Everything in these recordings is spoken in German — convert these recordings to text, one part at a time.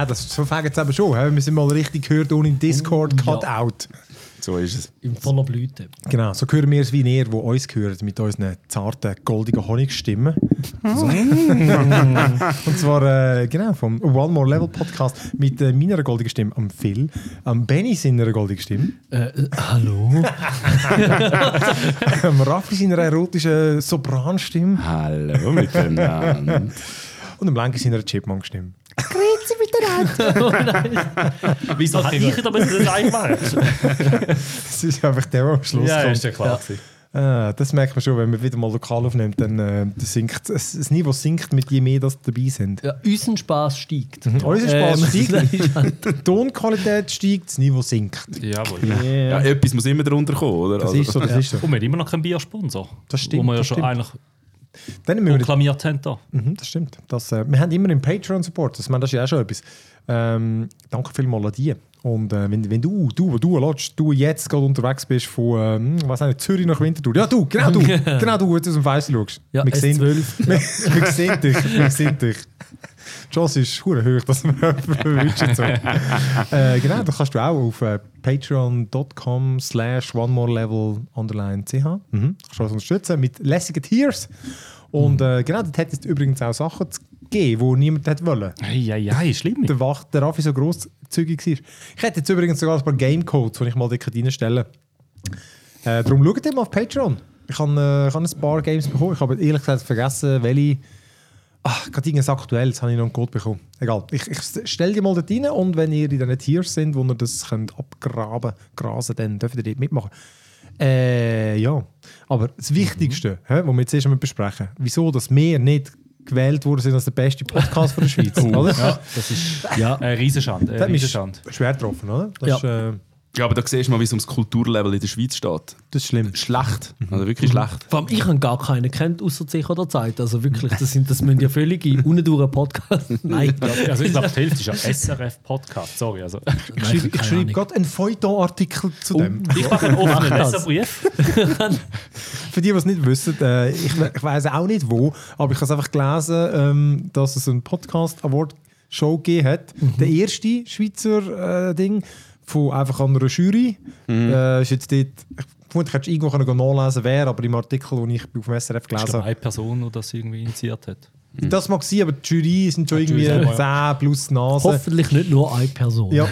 Ah, das, so fängt es aber schon. Wir sind mal richtig gehört ohne Discord Oh, ja. Cutout. So ist es. In voller Blüte. Genau, so hören wir es wie ihr, wo uns gehört, mit unseren zarten, goldigen Honigstimmen. So. Und zwar, äh, genau, vom One More Level Podcast mit äh, meiner goldigen Stimme am Phil, am Benny seiner goldigen Stimme, Äh, äh, hallo? am Raffi seiner erotischen Sopranstimme Hallo miteinander. und am Lenki seiner Chipmunk-Stimme. Wieso hätte ich da das eigentlich machen? Das ist einfach der, der am Schluss Ja, kommt. ist ja klar. gewesen. Ah, das merkt man schon, wenn man wieder mal lokal aufnimmt, dann äh, das sinkt, das, das Niveau sinkt mit je mehr das dabei sind. Ja, unser Spaß steigt. Unser Spaß Ähm, steigt, die Tonqualität steigt, das Niveau sinkt. Jawohl. Ja, etwas muss immer drunter kommen, oder? Das Also- ist so, das ist so. Und wir haben immer noch keinen Biersponsor. Das stimmt, Wo wir ja das schon stimmt. eigentlich Dann wir proklamiert haben. Da. Mhm, das stimmt. Das, äh, wir haben immer einen Patreon-Support. Das, das ist ja auch schon etwas. Ähm, danke vielmals an die. Und äh, wenn, wenn du, du, du, Lodge, du jetzt gerade unterwegs bist von ähm, was nicht, Zürich nach Winterthur. Ja, du, genau du, genau du, jetzt aus dem Fenster schaust. Ja, wir, sehen, wir, S12. wir sehen dich, wir sehen dich. Die Chance ist hoch, dass wir jemanden verwünschen. So. äh, genau, da kannst du auch auf äh, patreon.com slash one more level underline ch. Mhm. Kannst du uns unterstützen mit lässigen Tiers. Und äh, genau, dort hätte es übrigens auch Sachen zu geben, die niemand hätte wollen. Ja, ja, schlimm. Der, Wach, der Raffi so grosszügig war. Ich hätte jetzt übrigens sogar ein paar Gamecodes, die ich mal dort reinstellen äh, Darum schaut mal auf Patreon. Ich habe äh, ich habe ein paar Games bekommen. Ich habe ehrlich gesagt vergessen, welche. Ach, gerade irgendwas Aktuelles habe ich noch einen Code bekommen. Egal. Ich, ich stelle die mal dort rein und wenn ihr in diesen Tiers sind, wo ihr das könnt abgraben grasen dann dürft ihr dort mitmachen. Äh, ja. Aber das Wichtigste, hä, was wir jetzt erst einmal besprechen, wieso dass wir nicht gewählt worden sind als der beste Podcast von der Schweiz. oder? Ja, das ist Ja. eine Riesenschande. Das Eine Riesenschande. schwer getroffen, oder? Das, Ja. ist, äh, Ja, aber da siehst du mal, wie es ums Kulturlevel in der Schweiz steht. das ist schlimm. Schlecht. Also wirklich schlecht. Vor allem, ich habe gar keinen kennt, außer sich oder Zeit. Also wirklich, das, sind, das müssen ja völlige unnendure Podcasts. Nein, Also ich glaube, die Hälfte ist ja SRF-Podcast. Sorry. Also. Ich schreibe, ich schreibe gerade einen Feuilleton-Artikel zu dem. Ich mache einen offenen Mach das. Leserbrief. Für die, die es nicht wissen, äh, ich, ich weiß auch nicht wo, aber ich habe es einfach gelesen, ähm, dass es einen Podcast-Award-Show gegeben hat. Der erste Schweizer äh, Ding von einfach an einer Jury. Äh, ist jetzt dort, ich vermutlich hättest du irgendwo können nachlesen wer, aber im Artikel, den ich auf dem SRF Ich gelesen habe, eine Person, die das irgendwie initiiert hat. Das mag sein, aber die Jury sind schon irgendwie Jury selber, 10 plus Nase. hoffentlich nicht nur eine Person. Ja,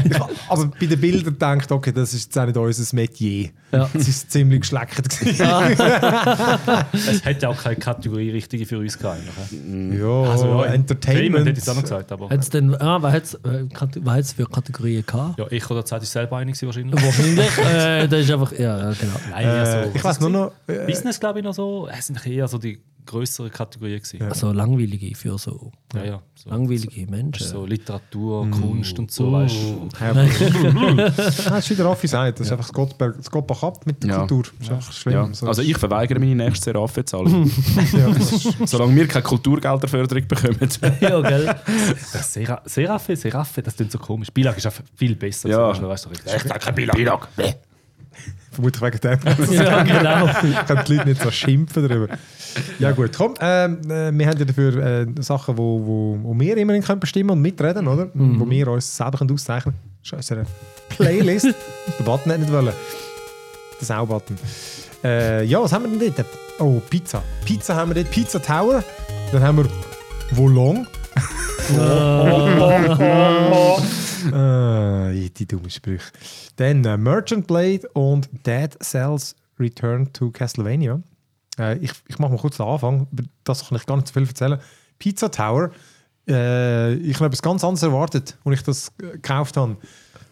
aber bei den Bildern gedacht, okay, das ist jetzt auch nicht unser Metier. Ja. Es ist ziemlich geschleckert. gewesen. Es hätte auch keine Kategorie richtige für uns gehabt. ja, Also, ja, Entertainment. hätte ich es auch noch gesagt. Aber, Hat's denn, ah, was hat es für Kategorien gehabt? ja, ich oder Zeit ist selber einig gewesen wahrscheinlich. Wahrscheinlich. äh, das ist einfach, ja, genau. Nein, eher so. Äh, ich weiß nur noch. Äh, Business, glaube ich, noch so. Es sind eher so die größere Kategorien gewesen. Ja, Also langweilige für so ja. So, langweilige Menschen. so Literatur, Kunst und so, weißt du. ah, das ist wieder Raffi sagt, das ist einfach das Gottberg, das Gottbach ab mit der Ja. Kultur. Das ist einfach schlimm. Ja. So, Also ich verweigere meine nächste ja, ist- Solange wir keine Kulturgelderförderung bekommen. ja, gell? Das Sera Seraphe, Seraphe, das klingt so komisch. Bilag ist einfach viel besser. Ja. Weißt du, weißt du. Ich sag kein Bilag. Vermutlich wegen dem. ja, genau. können die Leute nicht so schimpfen darüber. Ja gut, komm, ähm, äh, wir haben ja dafür äh, Sachen, wo, wo, wo wir immerhin können bestimmen und mitreden, oder? Wo wir uns selber können auszeichnen können. Unsere Playlist. Der Button hat nicht wollen. Der Sau-Button. Äh, ja, was haben wir denn dort? Oh, Pizza. Pizza haben wir dort. Pizza Tower. Dann haben wir Volong. Äh, die dummen Sprüche. Dann äh, Merchant Blade und Dead Cells Return to Castlevania. Äh, ich ich mache mal kurz den Anfang, das kann ich gar nicht so viel erzählen. Pizza Tower. Äh, ich habe etwas ganz anderes erwartet, als ich das äh, gekauft habe.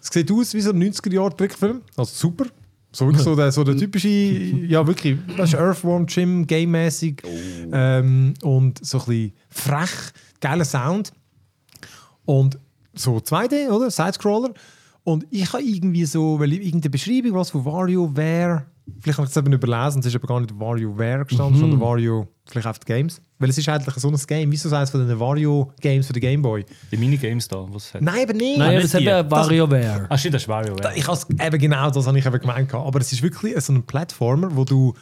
Es sieht aus wie so ein 90er-Jahre-Trickfilm. Also super. So so der, so der typische, ja wirklich, das ist Earthworm Jim, game-mäßig ähm, und so ein bisschen frech, geiler Sound. Und so 2D, oder? Sidescroller. Und ich habe irgendwie so, weil ich irgendeine Beschreibung, was von WarioWare, vielleicht habe ich es eben überlesen, es ist aber gar nicht WarioWare gestanden, sondern Wario, vielleicht auf die Games. Weil es ist eigentlich so ein Game, wie so eines von den Wario-Games für den Gameboy. Die Minigames da, was es hat. Nein, eben nicht. Nein, nicht das hat die. ja WarioWare. Ah, stimmt, das ist Wario. Ja. Ich has, eben genau das habe ich eben gemeint. Aber es ist wirklich so ein Plattformer, wo du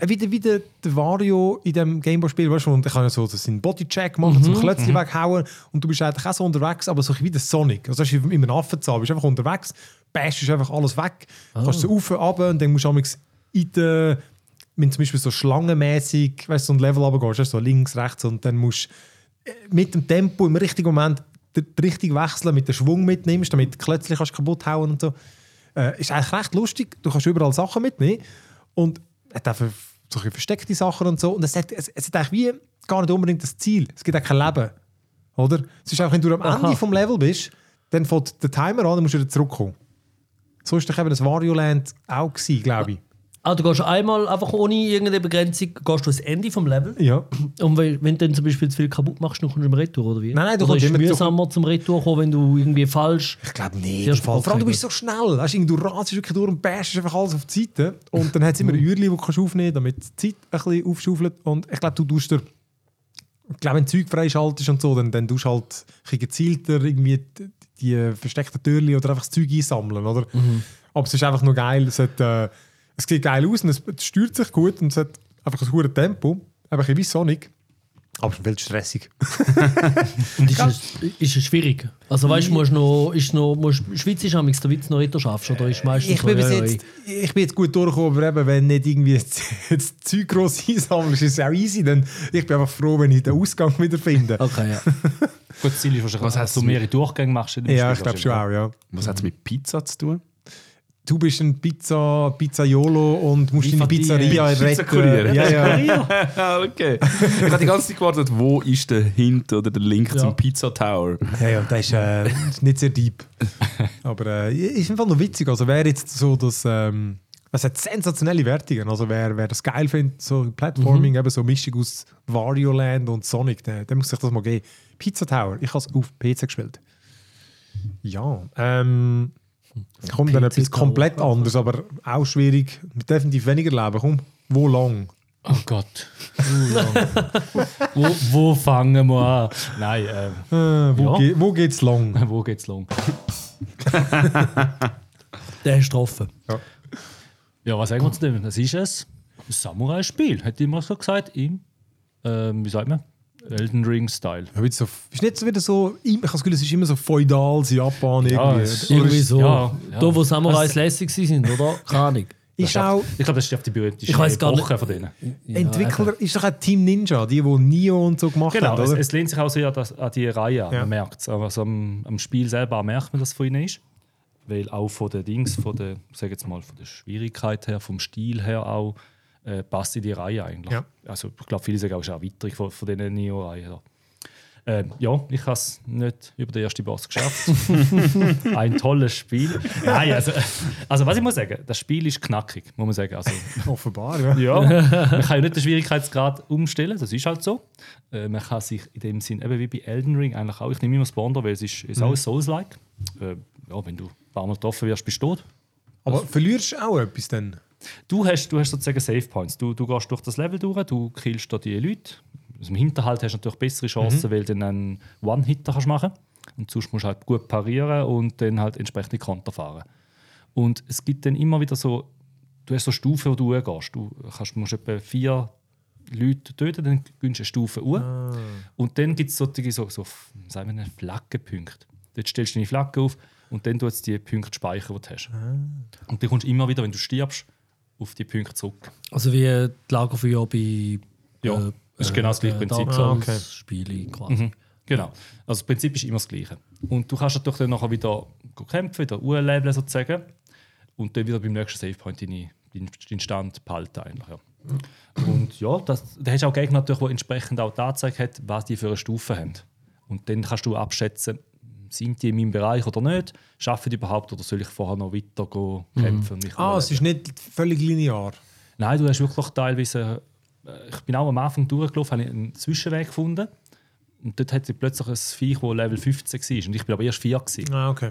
äh, wie, der, wie der, Wario in dem Gameboy-Spiel, weißt du, und ich kann ja so seinen Bodycheck machen, zum Klötzchen weghauen und du bist eigentlich auch so unterwegs, aber so wie der Sonic. Also, das ist wie in einem Affenzahn, du bist einfach unterwegs, bashst einfach alles weg, kannst so rauf, runter und dann musst du amigs in der, wenn zum Beispiel so schlangenmäßig, weißt du, so ein Level runtergehst, weißt du, so links, rechts und dann musst du äh, mit dem Tempo im richtigen Moment richtigen wechseln, mit dem Schwung mitnimmst, damit du Klötzchen kannst kaputt hauen und so. Äh, ist eigentlich recht lustig, du kannst überall Sachen mitnehmen und hat auch für so ein bisschen versteckte Sachen und so. Und es hat, es, es hat eigentlich wie gar nicht unbedingt das Ziel. Es gibt auch kein Leben. Oder? Es ist auch, wenn du am Aha. Ende vom Level bist, dann fängt der Timer an, dann musst du wieder zurückkommen. So war doch eben das Wario Land auch, gewesen, glaube ich. Ah, du gehst einmal einfach ohne irgendeine Begrenzung gehst du ans Ende vom Level. Ja. Und wenn, wenn du dann zum Beispiel zu viel kaputt machst, dann kommst du im Retour, oder wie? Nein, nein, du oder kommst ist immer mühsamer zum Retour kommen, wenn du irgendwie falsch... Ich glaube nicht. Vor allem, du bist so schnell. Weißt, du, du ratst wirklich durch und bashst einfach alles auf die Seite. Und dann hat es immer ein Uhrli, das du kannst aufnehmen kannst, damit die Zeit ein bisschen aufschaufelt. Und ich glaube, du tust dir... Ich glaube, wenn du Zeug freischaltest und so, dann, dann tust du halt ein gezielter irgendwie die, die versteckten Türli oder einfach das Zeug einsammeln, oder? Aber es ist einfach nur geil. Es, hat, äh, es sieht geil aus und es, steuert sich gut und es hat einfach ein hohes Tempo. Einfach ein bisschen wie Sonic. Aber es ist viel stressig. Und ist, es, ist es schwierig? Also weißt du, musst noch, ist noch, musst, Schweiz ist am der Witz noch Ritter schaffst, oder ist meistens Ich bin, so, bis ja, jetzt, ich bin jetzt gut durchgekommen, aber eben, wenn nicht irgendwie das, das Zeug gross einsammelst, ist es auch easy. Dann, ich bin einfach froh, wenn ich den Ausgang wieder finde. Okay, ja. Gut, Ziel ist wahrscheinlich, dass du mehrere Durchgänge machst. in dem Ja, Spiel ich glaube schon auch, ja. Was hat es mit Pizza zu tun? Du bist ein Pizza, Pizzaiolo und musst deine Lieferdienst. Pizzeria retten. Ja, ja. Okay. Ich habe die ganze Zeit gewartet, wo ist der Hint oder der Link Ja. zum Pizza Tower? ja, ja das ist äh, nicht sehr deep. Aber äh, ist einfach noch witzig. Also wer jetzt so das... Ähm, es hat sensationelle Wertungen. Also wer, wer das geil findet, so Platforming, eben so Mischung aus Wario Land und Sonic, der, der muss sich das mal geben. Pizza Tower, ich habe es auf PC gespielt. Ja, ähm, kommt dann etwas komplett anderes, aber auch schwierig. Definitiv weniger Leben. Komm, wo lang? Oh Gott. wo, wo fangen wir an? Nein, äh, Äh, wo, Ja. ge wo geht's lang? wo geht's lang? Der ist getroffen. Ja, was sagen wir zu dem? Das ist es. Ein Samurai-Spiel, hätte ich mal so gesagt, im, ähm, wie sagt man, Elden Ring-Style. Ja, so, ist nicht so wieder so, ich habe das Gefühl, es ist immer so feudales Japan irgendwie. es- Oder Irgendwie ist- so. ja, ja. Da, wo Samurais lässig sind, oder? Keine Ahnung. Ist auch Ich glaube, das ist auf die berühmteste Ich weiss gar Epoche von denen. Entwickler, ist doch auch Team Ninja, die, die Nio und so gemacht Genau, haben, es, oder? es lehnt sich auch sehr an die Reihe an. Ja. Man merkt es. Also am, am Spiel selber merkt man, dass es von ihnen ist. Weil auch von den Dings, von der, sag jetzt mal, von der Schwierigkeit her, vom Stil her auch, äh, passt in die Reihe eigentlich. Ja. Also ich glaube, viele sagen auch, es ist eine Erweiterung von, von diesen Neo-Reihen. Ähm, ja, ich habe es nicht über den ersten Boss geschafft. Ein tolles Spiel. Nein, also, also was ich muss sagen, das Spiel ist knackig, muss man sagen. Also, Offenbar, ja. ja, man kann ja nicht den Schwierigkeitsgrad umstellen, das ist halt so. Äh, man kann sich in dem Sinn, eben wie bei Elden Ring, eigentlich auch, ich nehme immer Bonder, weil es ist, ist auch ein Souls-like. Äh, ja, wenn du ein paar Mal getroffen wirst, bist du tot. Aber verlierst du auch etwas dann? Du hast, du hast sozusagen Save Points. Du, du gehst durch das Level durch, du killst da die Leute. Also Im Hinterhalt hast du natürlich bessere Chancen, weil du dann einen One-Hitter kannst machen Und sonst musst du halt gut parieren und dann halt entsprechende Konter fahren. Und es gibt dann immer wieder so, du hast so Stufen, wo du hochgehst. Du kannst, musst etwa vier Leute töten, dann gewinnst du eine Stufe hoch. Und dann gibt es solche so, so sagen wir, Flaggenpunkte. Dort stellst du deine Flagge auf und dann tut es die Punkte speichern, die du hast. Und dann kommst du immer wieder, wenn du stirbst, auf die Punkte zurück. Also wie die Lagerfeuer bei Ja, das ist genau das gleiche Prinzip. Dark Ah, okay. Spiele quasi. Mhm. Genau. Also das Prinzip ist immer das Gleiche. Und du kannst natürlich dann nachher wieder kämpfen, wieder urleveln sozusagen. Und dann wieder beim nächsten Savepoint deine, deinen deinen Stand behalten eigentlich. Ja. Und ja, das, da hast du auch Gegner natürlich, die entsprechend auch die Anzeige hat, was die für eine Stufe haben. Und dann kannst du abschätzen, sind die in meinem Bereich oder nicht? Schaffen die überhaupt oder soll ich vorher noch weiter gehen, kämpfen? Mich Ah, es ist nicht völlig linear. Nein, du hast wirklich teilweise. äh, Ich bin auch am Anfang durchgelaufen, habe einen Zwischenweg gefunden. Und dort hatte ich plötzlich ein Viech, das Level 15 war. Und ich bin aber erst 4. Gewesen. Ah, okay.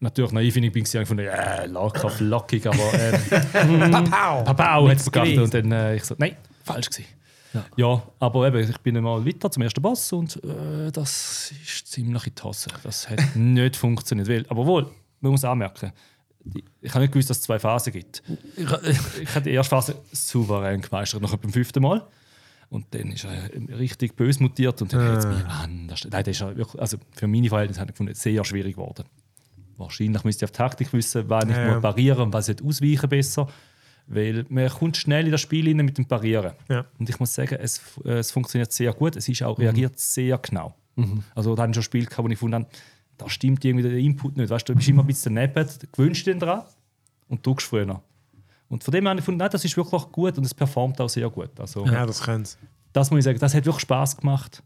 Natürlich naiv bin ich bin ich von äh, locker, flockig, aber ähm, Papau! Papau hat es gewesen. Und dann äh, ich so, nein, falsch gewesen. Ja. aber eben, ich bin mal weiter zum ersten Boss und äh, das ist ziemlich in die Hose. Das hat nicht funktioniert. Weil, aber wohl, man muss anmerken, ich habe nicht gewusst, dass es zwei Phasen gibt. Ich, Ich habe die erste Phase souverän gemeistert, nach beim fünften Mal. Und dann ist er richtig böse mutiert und dann hat es mich anders. Nein, das ist ja wirklich, also für meine Verhältnisse habe ich gefunden, sehr schwierig geworden. Wahrscheinlich müsste ich auf die Taktik wissen, wann ich Ja. muss parieren und was ich ausweichen besser. Weil man kommt schnell in das Spiel rein mit dem Parieren. Ja. Und ich muss sagen, es, äh, es funktioniert sehr gut. Es ist auch reagiert sehr genau. Also da habe ich schon Spiele gehabt, wo ich habe, da stimmt irgendwie der Input nicht. Weißt du, du bist immer ein bisschen daneben, gewöhnst dich dran und drückst früher. Und von dem her habe ich gefunden, nein, das ist wirklich gut und es performt auch sehr gut. Also, Ja, das können sie. Das muss ich sagen, das hat wirklich Spaß gemacht.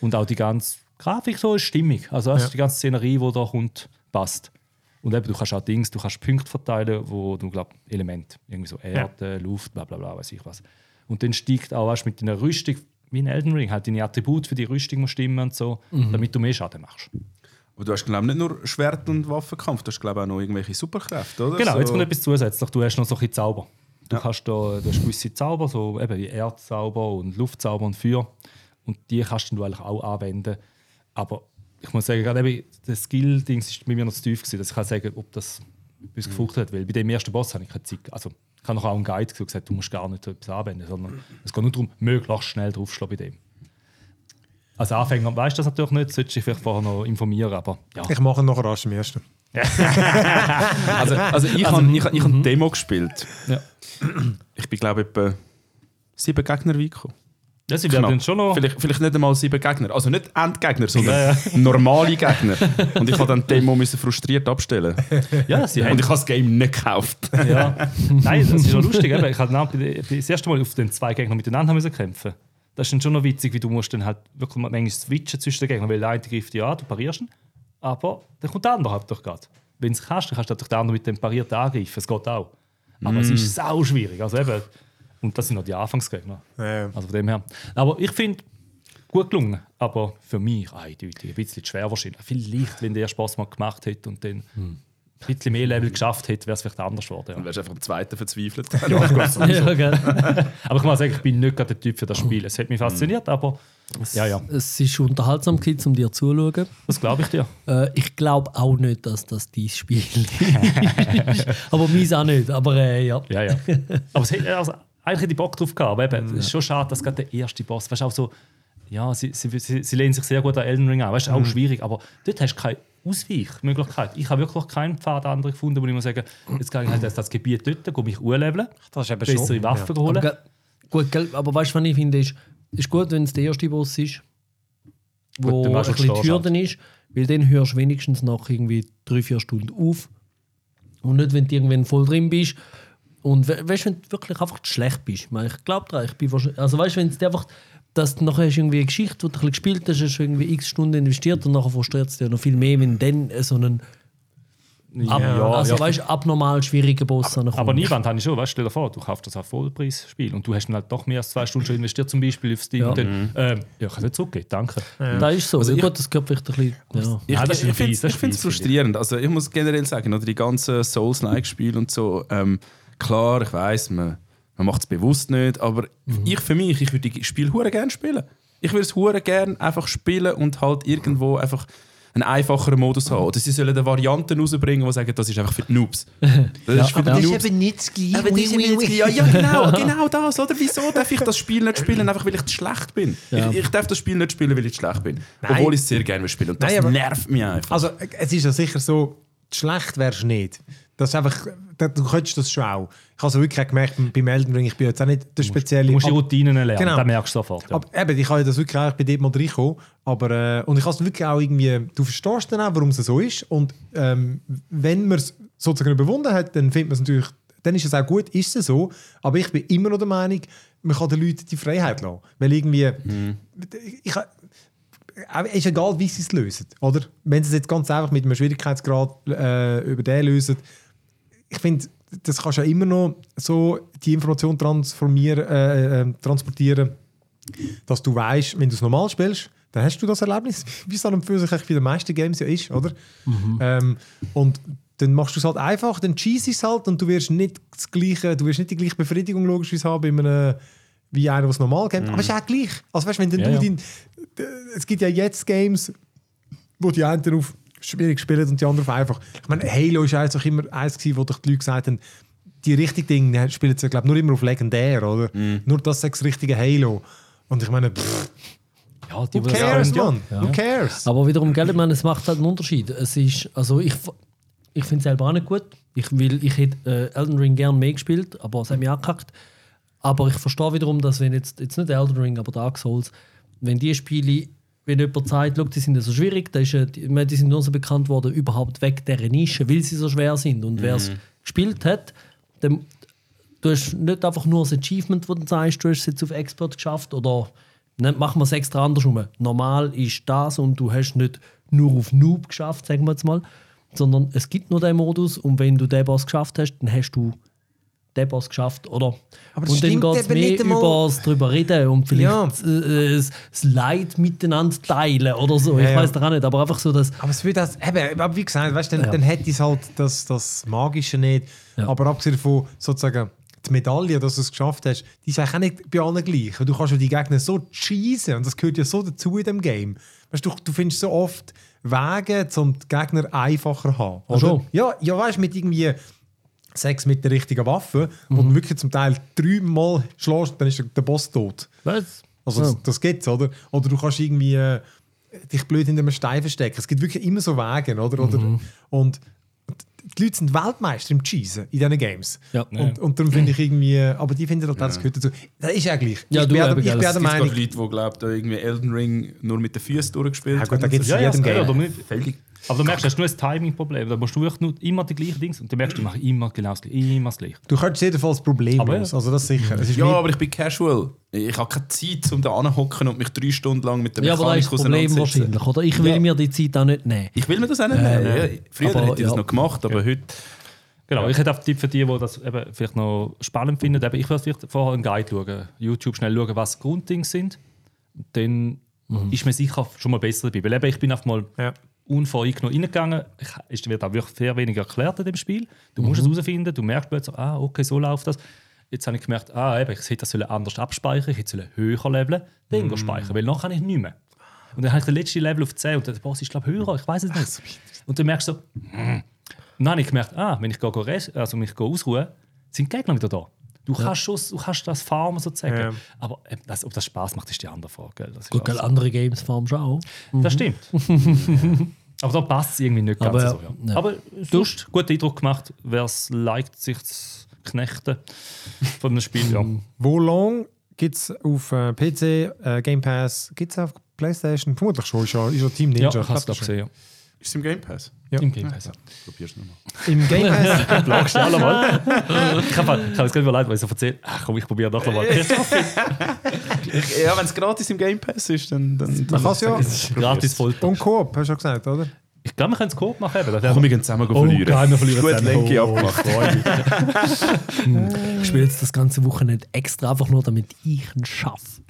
Und auch die ganze Grafik so ist stimmig. Also also Ja. die ganze Szenerie, die da kommt, passt. Und eben, du kannst auch Dings, du kannst Punkte verteilen, wo du glaub, Elemente, irgendwie so Erde, Luft, bla bla bla, weiß ich was. Und dann steigt auch weißt, mit deiner Rüstung, wie in Elden Ring, halt deine Attribute für die Rüstung muss stimmen und so, damit du mehr Schaden machst. Aber du hast, glaube ich, nicht nur Schwert- und Waffenkampf, du hast, glaube ich, auch noch irgendwelche Superkräfte, oder? Genau, so. jetzt kommt etwas zusätzlich. Du hast noch so ein bisschen Zauber. Du, Ja. kannst da, du hast gewisse Zauber, so eben wie Erdzauber und Luftzauber und Feuer. Und die kannst du eigentlich auch anwenden. Aber ich muss sagen, gerade eben, das Skill-Dings ist bei mir noch zu tief gewesen, dass ich kann sagen, ob das etwas Mhm. gefruchtet hat. Weil bei dem ersten Boss habe ich keine Zeit. Also ich habe noch auch einen Guide gesagt, du musst gar nicht so etwas anwenden, sondern es geht nur darum, möglichst schnell draufschlagen bei dem. Als Anfänger weißt du das natürlich nicht, solltest du dich vielleicht vorher noch informieren, aber ja. Ich mache nachher rasch am ersten. Also, also ich habe ich, ich hab eine Demo gespielt. ja. Ich bin, glaube ich, etwa sieben Gegner weit gekommen. Ja, sie werden schon noch... Vielleicht, vielleicht nicht einmal sieben Gegner. Also nicht Endgegner, sondern normale Gegner. Und ich habe dann die Demo müssen frustriert abstellen. Ja, sie haben Und ich habe das Game nicht gekauft. Ja. Nein, das ist schon lustig. Eben. Ich der- das erste Mal auf den zwei Gegner miteinander müssen kämpfen. Das ist dann schon noch witzig, wie du musst dann halt wirklich mal manchmal switchen zwischen den Gegnern, weil der eine greift dich an, du parierst ihn, aber dann kommt der andere halt doch gerade. Wenn du es kannst, dann kannst du natürlich den anderen mit dem parierten angreifen, es geht auch. Aber es ist sau schwierig. Also eben, und das sind noch die Anfangsgegner. Ja. Also von dem her. Aber ich finde, gut gelungen, aber für mich eindeutig ein bisschen schwer wahrscheinlich. Vielleicht, wenn der Spaß mal gemacht hätte und dann ein bisschen mehr Level geschafft hätte, wäre es vielleicht anders geworden. Ja. Dann wärst du einfach am zweiten verzweifelt. ja, gell. Aber ich muss sagen, ich bin nicht gerade der Typ für das Spiel. Es hat mich fasziniert, aber ja, ja, Es ist unterhaltsam, Kids, um dir zuzuschauen. das glaube ich dir. Äh, ich glaube auch nicht, dass das dein Spiel ist. aber meins auch nicht. Aber äh, ja. Ja, ja. Aber es hat, also, eigentlich hätte ich Bock drauf gehabt. Aber eben, es ist schon schade, dass gerade der erste Boss, weißt du, auch so, ja, sie, sie, sie, sie lehnen sich sehr gut an Elden Ring an. Weißt du, auch schwierig, aber dort hast du keine Ausweichmöglichkeit. Ich habe wirklich keinen Pfad anderen gefunden, wo ich muss sagen, jetzt gehe ich halt das Gebiet dort, gehe mich eben bessere schon. Waffen Ja. holen. Aber, gut, gell, aber weißt du, was ich finde, ist, ist gut, wenn es der erste Boss ist, wo Gut, ein bisschen Hürde ist, weil dann hörst du wenigstens nach irgendwie drei, vier Stunden auf. Und nicht, wenn du irgendwann voll drin bist. Und we weißt du, wenn du wirklich einfach schlecht bist. Ich, meine, ich glaube daran, ich bin wahrscheinlich, also weißt du, wenn es einfach, dass du nachher hast irgendwie eine Geschichte, die du ein bisschen gespielt hast, hast du irgendwie x Stunden investiert und nachher frustriert es dich noch viel mehr, wenn dann so einen ab, Ja, also ja. weißt, abnormal schwierigen Boss ankommt. Aber Niemand habe ich schon, weißt du, stell dir vor, du kaufst das auf Vollpreisspiel und du hast dann halt doch mehr als zwei Stunden schon investiert, zum Beispiel auf Steam. Ja. Und dann, ähm, ja, ich kann nicht zurückgehen, danke. Das ist so. Also ja, ich- gut, das gehört vielleicht ein bisschen. Ja. Ich, ich, ein finde es ich. frustrierend. Also ich muss generell sagen, oder die ganzen Souls-like-Spiele und so, ähm, klar, ich weiß, man, man macht es bewusst nicht, aber Mhm. ich für mich, ich würde die Spiele hure gerne spielen. Ich würde es hure gerne einfach spielen und halt irgendwo einfach einen einfacheren Modus haben. Oder sie sollen eine Variante rausbringen, die sagen, das ist einfach für die Noobs. Das ist für die Noobs. nicht das Gleiche. Aber das ist ja, ja, genau, genau das. Oder wieso darf ich das Spiel nicht spielen, einfach weil ich zu schlecht bin? Ja. Ich, ich darf das Spiel nicht spielen, weil ich zu schlecht bin. Nein. Obwohl ich es sehr gerne spiele. Und das Nein, aber- nervt mich einfach. Also, es ist ja sicher so, schlecht wärst du nicht. Das ist einfach, du könntest das schon auch. Ich habe es wirklich gemerkt beim Elden Ring, ich bin jetzt auch nicht der spezielle... Du musst die Routinen lernen, Genau. das merkst du sofort. Ja. Aber eben, ich habe das wirklich auch, ich bin dort mal reingekommen, aber, äh, und ich habe es wirklich auch irgendwie, du verstehst dann auch, warum es so ist und ähm, wenn man es sozusagen überwunden hat, dann findet man es natürlich, dann ist es auch gut, ist es so, aber ich bin immer noch der Meinung, man kann den Leuten die Freiheit lassen, weil irgendwie, ich, auch- ist egal, wie sie es lösen, oder? Wenn sie es jetzt ganz einfach mit einem Schwierigkeitsgrad äh, über den lösen, ich finde, das kannst du ja immer noch so die Information transformieren, äh, äh, transportieren, dass du weißt, wenn du es normal spielst, dann hast du das Erlebnis, wie es dann für sich eigentlich bei den meisten Games ja ist, oder? Ähm, und dann machst du es halt einfach, dann cheese es halt und du wirst nicht das gleiche, du wirst nicht die gleiche Befriedigung logischerweise haben bei einem, wie einer, der es normal kennt. Aber es ist auch gleich. Also weißt, wenn Ja, du ja. dein, es gibt ja jetzt Games, wo die einen auf schwierig spielen und die anderen auf einfach. Ich meine, Halo ist eigentlich immer eins gewesen, wo die Leute gesagt haben, die richtigen Dinge spielen sie, glaube ich, nur immer auf legendär, oder? Nur das das richtige Halo. Und ich meine, pff, Ja, die, who cares, man? Who cares? Aber wiederum, gell, ich meine, es macht halt einen Unterschied. Es ist, also ich, ich finde es selber auch nicht gut. Ich, will, ich hätte äh, Elden Ring gern mehr gespielt, aber es hat mich angekackt. Aber ich verstehe wiederum, dass wenn jetzt, jetzt nicht Elden Ring, aber Dark Souls, wenn die Spiele, wenn jemand sagt, «Schau, die sind so schwierig, da ist, die, die sind nur so bekannt worden, überhaupt weg dieser Nische, weil sie so schwer sind. Und wer es gespielt hat, dann, du hast nicht einfach nur das Achievement, wo du sagst, du hast es jetzt auf Expert geschafft oder ne, machen wir es extra andersrum. Normal ist das und du hast nicht nur auf Noob geschafft, sagen wir jetzt mal, sondern es gibt nur den Modus und wenn du den Boss geschafft hast, dann hast du Boss geschafft, oder? Und dann geht es mehr über das drüber reden und vielleicht Ja. äh, das, das Leid miteinander teilen oder so. ich Ja, ja. weiß doch auch nicht, aber einfach so, dass Aber es würde das, eben, aber wie gesagt, weißt, dann, Ja. dann hätte es halt das, das Magische nicht. Ja. Aber abgesehen davon, sozusagen, die Medaille, dass du es geschafft hast, die ist eigentlich auch nicht bei allen gleich. Du kannst ja die Gegner so cheesen und das gehört ja so dazu in dem Game. Weißt du, du findest so oft Wege, um die Gegner einfacher zu haben. Oder? Ja, ja, weißt du, mit irgendwie Sex mit der richtigen Waffe, wo du wirklich zum Teil dreimal schlägst, dann ist der- der Boss tot. was? Also Ja. das, das gibt's, oder? Oder du kannst irgendwie äh, dich blöd in einem Stein verstecken. Es gibt wirklich immer so Wege, oder? oder Mhm. Und die Leute sind Weltmeister im Cheesen in diesen Games. Ja. Und, und darum finde ich irgendwie, aber die finden halt, das gehört dazu. Das ist ja gleich. Ja, ich du bin eben, ich bin auch es der Es gibt Meinung, Leute, die glauben, da irgendwie Elden Ring nur mit den Füßen durchgespielt Ja, gut, da haben. gibt's So. ja, jedem ja, Game. Aber, aber du merkst, das ist nur ein Timing-Problem. Da musst du wirklich nur immer die gleichen Dinge und du merkst, ich mache immer genau das Gleiche. Immer das Gleiche. du könntest jedenfalls problemlos. Aber ja. Also das sicher. Ist Ja, aber ich bin casual. Ich habe keine Zeit, um da anhocken und mich drei Stunden lang mit der Ja, aber da ist Mechanik das Problem auseinanderzusetzen. wahrscheinlich, oder? Ich will Ja. mir die Zeit auch nicht nehmen. Ich will mir das auch nicht Äh, nehmen. ja. Ja, Früher Aber, hätte ich das ja. noch gemacht, aber heute... Genau, ich hätte auch einen Tipp für die, die das eben vielleicht noch spannend finden. Eben, ich würde vielleicht vorher einen Guide schauen, YouTube schnell schauen, was Grunddinge sind. Dann ist mir sicher schon mal besser dabei. Weil eben, ich bin einfach mal Ja. Unvoreingenommen reingegangen. Es wird auch wirklich sehr wenig erklärt in dem Spiel. Du musst es herausfinden, du merkst plötzlich, ah, okay, so läuft das. Jetzt habe ich gemerkt, ah, eben, ich hätte das anders abspeichern, ich hätte höher leveln, dann mm. speichern, weil nachher kann ich nicht mehr. Und dann habe ich den letzten Level auf 10 und der Boss ist, glaube ich, höher, ich weiß es nicht. Und dann merkst du so. Und dann habe ich gemerkt, ah, wenn ich gehe, also mich gehe ausruhen, sind die Gegner wieder da. Du, kannst schon, du kannst das farmen sozusagen. Ja. Aber äh, das, ob das Spaß macht, ist die andere Frage. Das, Gut, andere Games farmst du auch. das stimmt. Aber da passt es irgendwie nicht ganz Aber so. Ja. ja. Aber sonst guten Eindruck gemacht. Wer es liked, sich zu knechten von einem Spiel. Ja. Wo long gibt es auf äh, PC, äh, Game Pass, gibt es auf Playstation? Vermutlich schon, ist ja, ist ja Team Ninja. Ja, Ich habe es gesehen. Ja. Ist es im Game Pass? Ja. Im Game Pass. Probier's nochmal. Im Game Pass Lagst du alle mal? ich habe ich hab jetzt gerade überlegt, weil ich so erzählt Ach komm, ich probiere doch mal. Ja, wenn es gratis im Game Pass ist, dann... dann, Man kann es ja. Gratis Folter. Und Coop, hast du ja gesagt, oder? Ich glaube, wir können es Coop machen. Eben. Komm, wir gehen zusammen Oh, verlieren. geil, wir verlieren Gut. Lenki Oh, abgemacht. Ich spiele jetzt das ganze Wochenende extra einfach nur, damit ich ihn schaffe.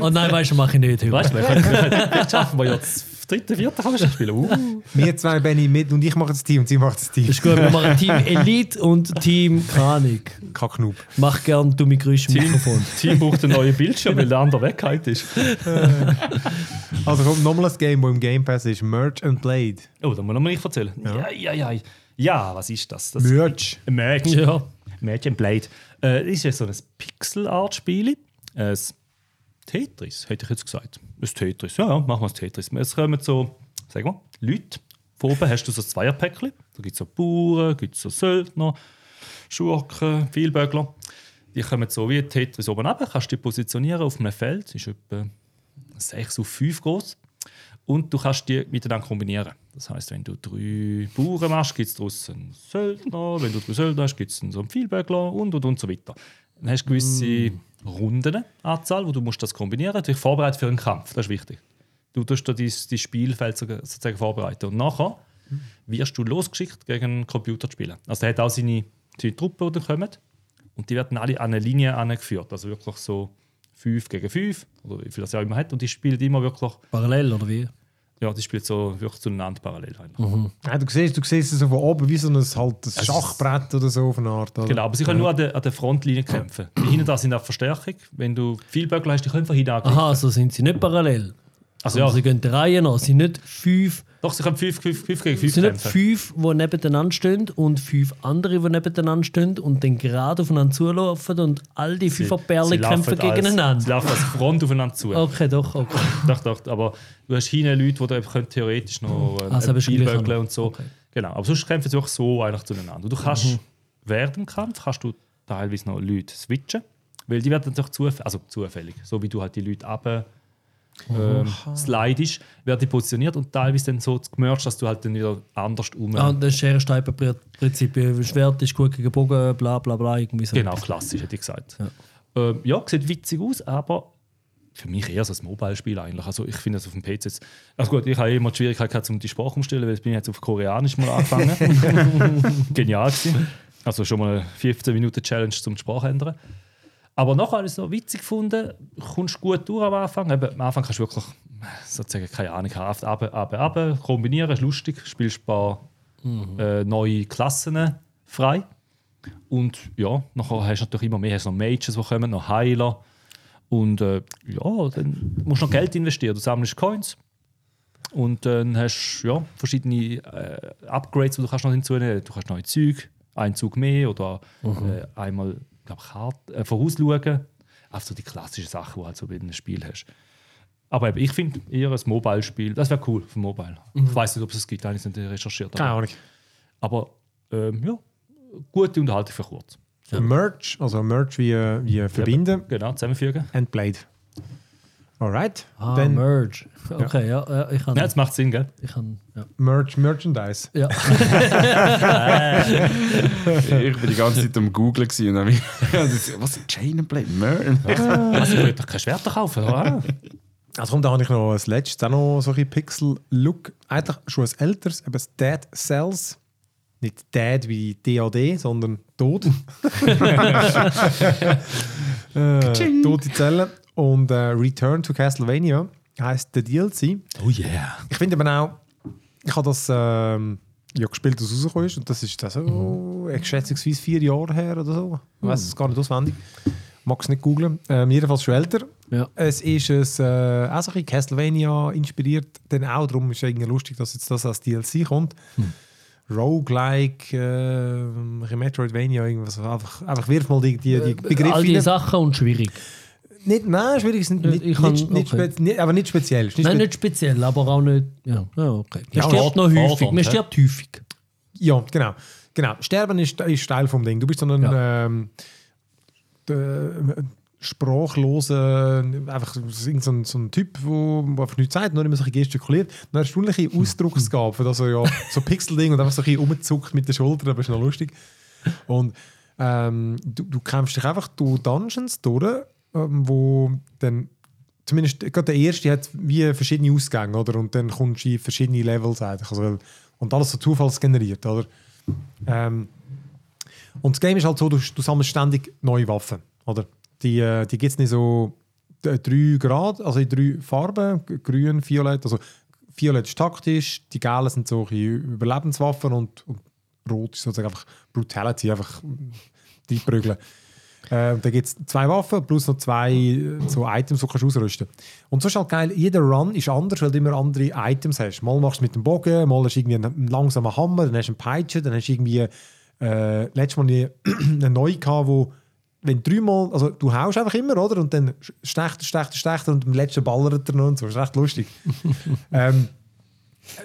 oh nein, weißt du, mache ich nicht. Weißt du, vielleicht schaffen wir ja das dritte, vierte kann man schon spielen. Uh. Wir zwei, Benny, mit und ich mache das Team und sie macht das Team. ist gut, wir machen Team Elite und Team Kranik. Kacknub. Mach gern dumme Geräusche im Team, Mikrofon. Team braucht einen neuen Bildschirm, weil der andere weggehalten ist. Also kommt nochmal ein Game, das im Game Pass ist. Merch and Blade. Oh, da muss man nicht erzählen. Ja, ja, ja. Ja, was ist das? das Merch. Match. Ja. Match and Blade. Äh, das ist ja so ein Pixel-Art-Spiel. Ein Tetris, hätte ich jetzt gesagt. Ein Tetris. Ja, ja, machen wir ein Tetris. Es kommen so, sag mal, Leute. Oben hast du so ein Zweierpäckchen. Da gibt es so Bauern, gibt so Söldner, Schurken, Vielbögler. Die kommen so wie Tetris oben runter. Kannst dich positionieren auf einem Feld. Das ist etwa 6 auf 5 groß. Und du kannst die miteinander kombinieren. Das heißt, wenn du drei Bauern machst, gibt es daraus einen Söldner. Wenn du drei Söldner hast, gibt es so einen Vielbögler und, und, und so weiter. Dann hast du gewisse Rundenanzahl, wo du musst das kombinieren musst. Dich vorbereiten für einen Kampf, das ist wichtig. Du tust dein, dein Spielfeld sozusagen vorbereiten. Und nachher wirst du losgeschickt, gegen einen Computer zu spielen. Also der hat auch seine, seine Truppen, die kommen. Und die werden alle an eine Linie angeführt. Also wirklich so 5 gegen 5, oder wie viel das ja immer hat. Und die spielen immer wirklich, Parallel oder wie? Ja, die spielen so wirklich zueinander parallel. eigentlich. Ja, du, siehst, du siehst es so von oben wie so ein, halt ein Schachbrett oder so auf eine Art. Oder? Genau, aber sie können nur an der, an der Frontlinie kämpfen. Die hinten da sind auch Verstärkung. Wenn du viel Böckler hast, die können von hinten angreifen. Aha, so sind sie nicht parallel. Also Also ja, sie gehen der Reihe nach. Es sind nicht fünf, doch, sie können 5 fünf, fünf gegen es 5 sind nicht fünf, die nebeneinander stehen und fünf andere, die nebeneinander stehen und dann gerade aufeinander zulaufen und all die Fünferperlen laufen kämpfen als- gegeneinander. Sie laufen als Front aufeinander zu. Okay, doch, okay. Doch, doch, aber du hast hinten Leute, die da können theoretisch noch äh, Also, noch. und so. Okay. Genau, aber sonst kämpfen sie auch so eigentlich zueinander. Und du kannst während dem Kampf kannst du teilweise noch Leute switchen, weil die werden natürlich zufällig, also zufällig, so wie du halt die Leute ab ähm, slidest, werden die positioniert und teilweise dann so gemerkt, dass du halt dann wieder anders um. Ah, das Schere-Steipen-Prinzip. Schwert ist gut gegen Bogen, bla bla bla, irgendwie so. Genau, klassisch, hätte ich gesagt. Ja. Ähm, ja sieht witzig aus, aber für mich eher so ein Mobile-Spiel eigentlich. Also ich finde das auf dem PC jetzt... Also gut, ich habe immer die Schwierigkeit gehabt, um die Sprache umzustellen, weil jetzt bin ich jetzt auf Koreanisch mal angefangen. Genial gewesen. Also schon mal eine 15 Minuten Challenge zum Sprache ändern. Aber nachher habe ich es noch witzig gefunden, kommst gut durch am Anfang. Eben, am Anfang kannst du wirklich sozusagen, keine Ahnung, haben, ab, ab, ab, kombinieren, ist lustig, spielst ein paar äh, neue Klassen frei. Und ja, nachher hast du natürlich immer mehr, hast noch Mages, die kommen, noch Heiler. Und äh, ja, dann musst du noch Geld investieren. Du sammelst Coins. Und dann hast du ja, verschiedene äh, Upgrades, die du kannst noch hinzunehmen Du kannst neue Züge, einen Zug mehr oder äh, einmal glaub, Karte, äh, vorausschauen. Einfach so die klassischen Sachen, die du halt so bei einem Spiel hast. Aber eben, ich finde eher ein Mobile-Spiel, das wäre cool für Mobile. Ich weiß nicht, ob es es gibt, habe ich nicht recherchiert. Keine Aber, Ahnung. aber ähm, ja, gute Unterhaltung für kurz. Merch, also Merch wie, wie verbinden Genau, zusammenfügen. and played. Alright. Ah, Dann Merge. Okay, ja, ja ich kann. Ja, das macht Sinn, gell? ich kann ja. Merch, Merchandise. ja. Ich war die ganze Zeit am Googlen gewesen und dann ich was ist Chainblade? Mer Also, ich würde doch kein Schwert kaufen, oder? Also komm, da habe ich noch als letztes auch noch so ein Pixel-Look. Eigentlich schon ein älteres, eben das Dead Cells. Nicht Dead wie DAD, sondern tot. äh, tote Zellen. Und äh, Return to Castlevania heisst der DLC. Oh yeah. Ich finde aber auch, ich habe das ähm, ja gespielt, als es rausgekommen ist. Und das ist das so, ich schätzungsweise vier Jahre her oder so. Ich weiß es gar nicht auswendig. Mag es nicht googlen. Ähm, jedenfalls schon älter. Ja. Es ist ein, äh, auch so ein Castlevania inspiriert. Dann auch, darum ist es irgendwie lustig, dass jetzt das als DLC kommt. Roguelike, äh, Metroidvania, irgendwas. Einfach, einfach wirf mal die, die, die Begriffe All die. Sachen und schwierig. Nicht, nein, schwierig nicht, Ich nicht, kann- nicht, okay. spe- nicht, aber nicht speziell. Nicht Nein, spe- nicht speziell, aber auch nicht. Ja, ja okay. Man Ja, stirbt noch fordernd, häufig. Man hä? stirbt häufig. Ja, genau. genau. Sterben ist, ist Teil vom Ding. Du bist so ein ähm, der, sprachloser, einfach irgend so ein, so ein Typ, wo, wo einfach nichts sagt, nur immer so ein bisschen gestikuliert. Eine erstaunliche Ausdrucksgabe, für das er ja so Pixel-Ding und einfach so ein bisschen rumzuckt mit den Schultern, aber ist noch lustig. Und ähm, du, du kämpfst dich einfach durch Dungeons durch, ähm, wo dann zumindest gerade der erste hat wie verschiedene Ausgänge, oder? Und dann kommst du in verschiedene Levels eigentlich. Also, und alles so zufallsgeneriert, oder? Ähm, und das Game ist halt so, du, du sammelst ständig neue Waffen, oder? Die, äh, die gibt es nicht so drei Grad, also in drei Farben, grün, violett, also violett ist taktisch, die gelben sind so Überlebenswaffen und, und rot ist sozusagen einfach Brutality, einfach die prügeln. Äh, und dann gibt es zwei Waffen plus noch zwei äh, so Items, die du kannst ausrüsten Und so ist halt geil, jeder Run ist anders, weil du immer andere Items hast. Mal machst du mit dem Bogen, mal hast du irgendwie einen langsamen Hammer, dann hast du einen Peitsche, dann hast du irgendwie äh, letztes Mal eine, neue gehabt, wo wenn dreimal, also du haust einfach immer, oder? Und dann stecht er, stecht er, stecht er und im letzten ballert er noch und so. Das ist recht lustig. ähm,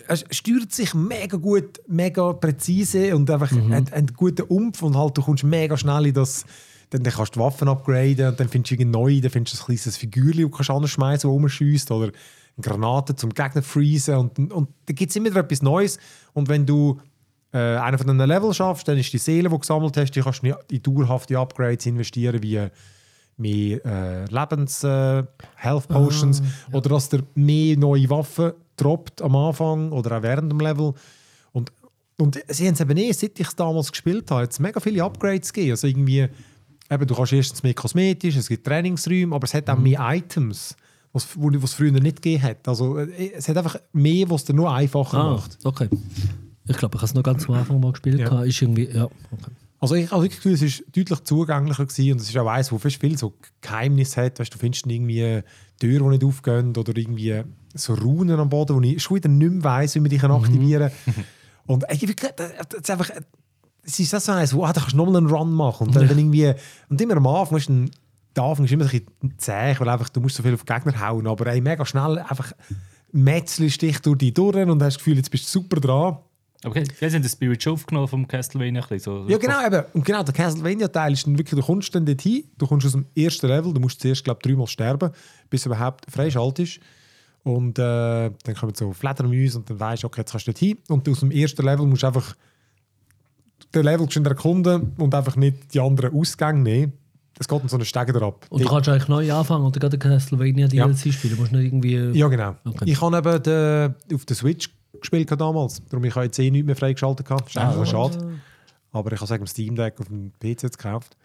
es steuert sich mega gut, mega präzise und einfach hat einen guten Umf und halt du kommst mega schnell in das dann, dann kannst du die Waffen upgraden und dann findest du irgendwie neu, dann findest du ein kleines Figürchen, das du anschmeißen, das rumschießt oder eine Granate zum Gegner freezen und, und, und da gibt es immer wieder etwas Neues. Und wenn du äh, einen von diesen Level schaffst, dann ist die Seele, die du gesammelt hast, die kannst du in dauerhafte Upgrades investieren, wie mehr äh, Lebens äh, Health Potions oder dass der mehr neue Waffen droppt am Anfang oder auch während dem Level. Und und sie haben es eben eh, seit ich es damals gespielt habe, es mega viele Upgrades gegeben. Also irgendwie, eben, du kannst erstens mehr kosmetisch, es gibt Trainingsräume, aber es hat auch mehr Items, was wo es früher nicht gegeben hat. Also äh, es hat einfach mehr, was es dir nur einfacher Ah, macht. okay. Ich glaube, ich habe es noch ganz am Anfang mal gespielt. Ja. Ist irgendwie, ja, okay. Also ich habe wirklich das Gefühl, es ist deutlich zugänglicher gewesen und es ist auch eins, wo viel so Geheimnis hat. Weißt, du findest irgendwie Türen, die nicht aufgehen oder irgendwie so Runen am Boden, wo ich schon wieder nicht mehr weiss, wie man die kann aktivieren kann. Und ey, wirklich, das das ist einfach, es ist das so eins, wo ah, da kannst du nochmal einen Run machen. Und dann, dann irgendwie, und immer am Anfang ist ein, der Anfang ist immer ein bisschen zäh, weil einfach, du musst so viel auf Gegner hauen, aber ey, mega schnell einfach metzelst dich durch die durch und hast das Gefühl, jetzt bist du super dran. Okay, wir sind den Spirit schon aufgenommen vom Castlevania. So, Ja, genau, eben. Und genau, der Castlevania-Teil ist dann wirklich, du kommst dann dorthin, du kommst aus dem ersten Level, du musst zuerst, glaube dreimal sterben, bis du überhaupt freischaltest. Und äh, dann kommen so Fledermäuse und dann weißt du, okay, jetzt kannst du dorthin. Und aus dem ersten Level musst du einfach den Level schon erkunden und einfach nicht die anderen Ausgänge nehmen. Das geht dann so einen Steiger ab. Und du kannst eigentlich neu anfangen oder gerade Castlevania Ja. DLC spielen. Du musst nicht irgendwie. Ja, genau. Okay. Ich habe eben den, auf der Switch gespielt damals. Darum ich habe jetzt eh nichts mehr freigeschaltet. Das ist eigentlich schade. Aber ich habe sagen, Steam Deck auf dem PC jetzt gekauft.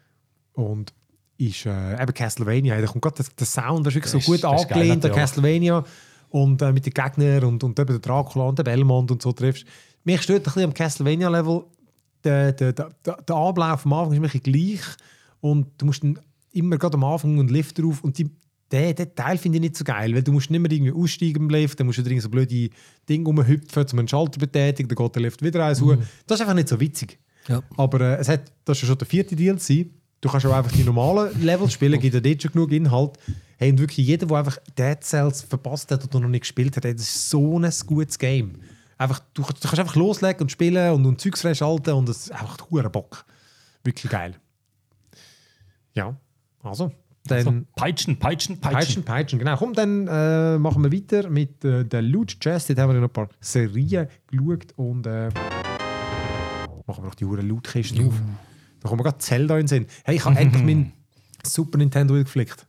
Und ist äh, eben Castlevania. Da kommt gerade der, der Sound, der ist wirklich Das so ist- gut das ist angelehnt an. Castlevania. Und äh, mit den Gegnern und, und eben den Dracula und den Belmont und so triffst. Mich stört ein bisschen am Castlevania-Level. Der, der, der, Ablauf am Anfang ist ein bisschen gleich. Und du musst dann immer gerade am Anfang einen Lift drauf. Und die, den, den Teil finde ich nicht so geil, weil du musst nicht mehr irgendwie aussteigen im Lift, dann musst du drin so blöde Dinge rumhüpfen, um einen Schalter betätigen, dann geht der Lift wieder eins hoch. Das ist einfach nicht so witzig. Ja. Aber äh, es hat, das ist ja schon der vierte DLC. Du kannst auch einfach die normalen Levels spielen, gibt ja dort schon genug Inhalt. Hey, und wirklich jeder, der einfach Dead Cells verpasst hat oder noch nicht gespielt hat, hey, das ist so ein gutes Game. Einfach, du, du kannst einfach loslegen und spielen und, und Zeugs freischalten und es ist einfach hure Bock. Wirklich geil. Ja, also, dann... So, Peitschen, Peitschen, Peitschen. Peitschen, Peitschen, genau. Komm, dann äh, machen wir weiter mit äh, der Loot Chest. Dort haben wir noch ein paar Serien geschaut und äh, machen wir noch die Huren Loot-Kisten auf. Da kommen wir gerade Zelda in den Sinn. Hey, ich habe endlich meinen Super Nintendo geflickt.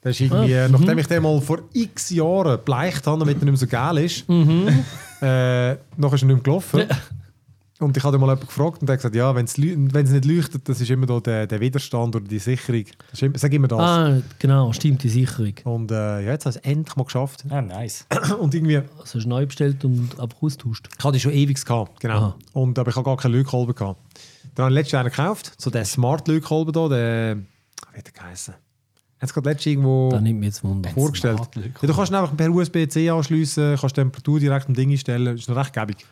Das ist irgendwie, äh, nachdem ich den mal vor x Jahren bleicht habe, damit er nicht mehr so geil ist, äh, noch ist er nicht mehr gelaufen. Und ich habe mal jemanden gefragt und der hat gesagt, ja, wenn es nicht leuchtet, das ist immer da der, der Widerstand oder die Sicherung. Das ist immer, sag immer das. Ah, genau, stimmt, die Sicherung. Und äh, ja, jetzt habe ich es endlich mal geschafft. Ah, nice. Und irgendwie, Also hast du neu bestellt und einfach austauscht. ich hatte die schon ewig gehabt, genau. Aha. Und, aber ich habe gar keine Lötkolben gehabt. Dann habe ich letztes Jahr einen gekauft, so den Smart Lötkolben da, der, wie hat der geheißen? Hat es gerade letztes irgendwo Das nimmt mich jetzt Wunder. vorgestellt. Ja, du kannst einfach per USB-C anschliessen, kannst die Temperatur direkt am Ding einstellen, ist noch recht gäbig.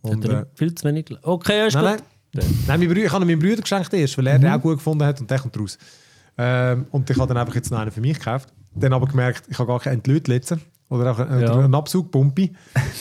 Und, äh, nicht viel zu wenig. Okay, ist Nein, gut. nein. nein mein Bruder, ich habe ihn meinem Bruder geschenkt erst, weil er den auch gut gefunden hat und der kommt raus. Ähm, und ich habe dann einfach jetzt noch einen für mich gekauft. Dann aber gemerkt, ich habe gar keinen Entlötlitzer oder auch einen, Ja. oder einen Abzugpumpe.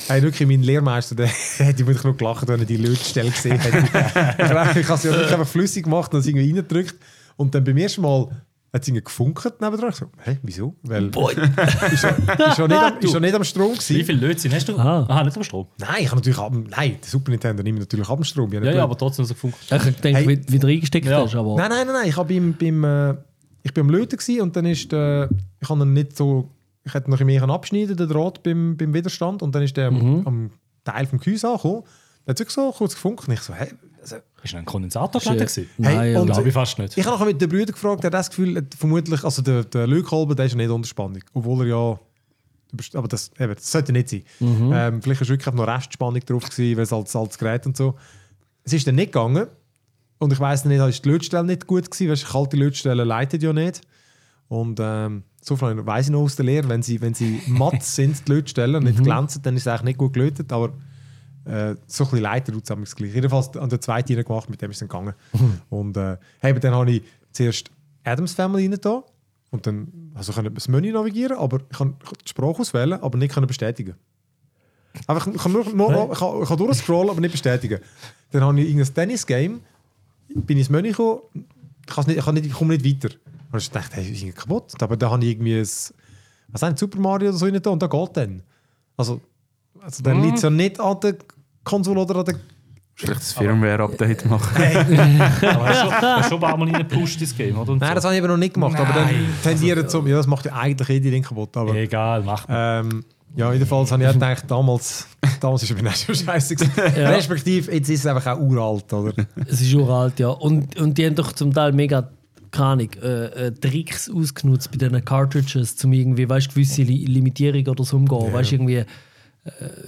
hey, wirklich, mein Lehrmeister, der hätte wirklich noch gelacht, wenn er die Lötstelle gesehen hätte. ich habe es ja wirklich einfach flüssig gemacht und es irgendwie reingedrückt. Und dann beim ersten Mal hat es irgendwie gefunkt nebendran. Ich so, hä, wieso? Weil ist ja, ist ja nicht, nicht am Strom Wie gewesen. viele Lötzinn hast du? Ah. Aha, nicht am Strom. Nein, ich habe natürlich ab, nein, der Super Nintendo nimmt natürlich ab dem Strom. Ich Ja, ja, aber trotzdem so gefunkt. Ich denke, Hey. wie, wie du reingesteckt Ja. hast, aber. Nein, nein, nein, nein. Ich, beim, beim, äh, ich bin am Löten und dann ist der, ich habe ihn nicht so, ich hätte noch ein bisschen mehr abschneiden den Draht beim, beim Widerstand und dann ist der am, am Teil vom Gehäuse angekommen. Dann hat es so kurz gefunkt und ich so, hä? Also, Ist ein Kondensatorplatte Ist, äh, gewesen? Nein, Hey, und- Glaube ich fast nicht. ich habe noch mit den Brüdern gefragt, der hat das Gefühl, äh, vermutlich, also der, der Lötkolben, der ist ja nicht unter Spannung, obwohl er ja, aber das, eben, das sollte nicht sein. Ähm, vielleicht war wirklich noch Restspannung drauf gewesen, weil es als, als Gerät und so. Es ist dann nicht gegangen und ich weiß nicht, ist die Lötstelle nicht gut gewesen, weil kalte Lötstellen leitet ja nicht. Und ähm, so viel weiss ich noch aus der Lehre, wenn sie, wenn sie matt sind, die Lötstellen, und nicht glänzend, dann ist es eigentlich nicht gut gelötet, aber äh, so ein bisschen leiter tut es gleich. Jedenfalls an der zweiten rein gemacht, mit dem ist es dann gegangen. Und äh, hey, aber dann habe ich zuerst Adams Family da und dann also ich das Menü navigieren, aber ich kann die Sprache auswählen, aber nicht können bestätigen. Einfach, ich kann, nur, nur, ich kann, ich kann durchscrollen, aber nicht bestätigen. Dann habe ich irgendein Tennis-Game, bin ich ins Menü gekommen, ich, nicht, ich, kann nicht, ich komme nicht weiter. Und ich dachte, hey, ist irgendwie kaputt. Aber da habe ich irgendwie ein, was ein Super Mario oder so rein da und da geht dann. Also, also dann liegt es ja nicht an der Konsole oder an der Vielleicht das Firmware-Update machen. Aber hast du schon, schon ein paar Mal reingepusht ins Game, oder? Und Nein, so. das habe ich eben noch nicht gemacht. aber dann Nein. tendieren zum. Ja, das macht ja eigentlich eh die Ding kaputt. Aber Egal, mach mal. ähm, ja, jedenfalls habe ich gedacht, damals, damals ist es mir so scheiße. gewesen. Respektive, jetzt ist es einfach auch uralt, oder? Es ist uralt, ja. Und, und die haben doch zum Teil mega, keine äh, äh, Tricks ausgenutzt bei diesen Cartridges, um irgendwie, weißt du, gewisse Li Limitierung oder so umgehen. Weißt du, irgendwie,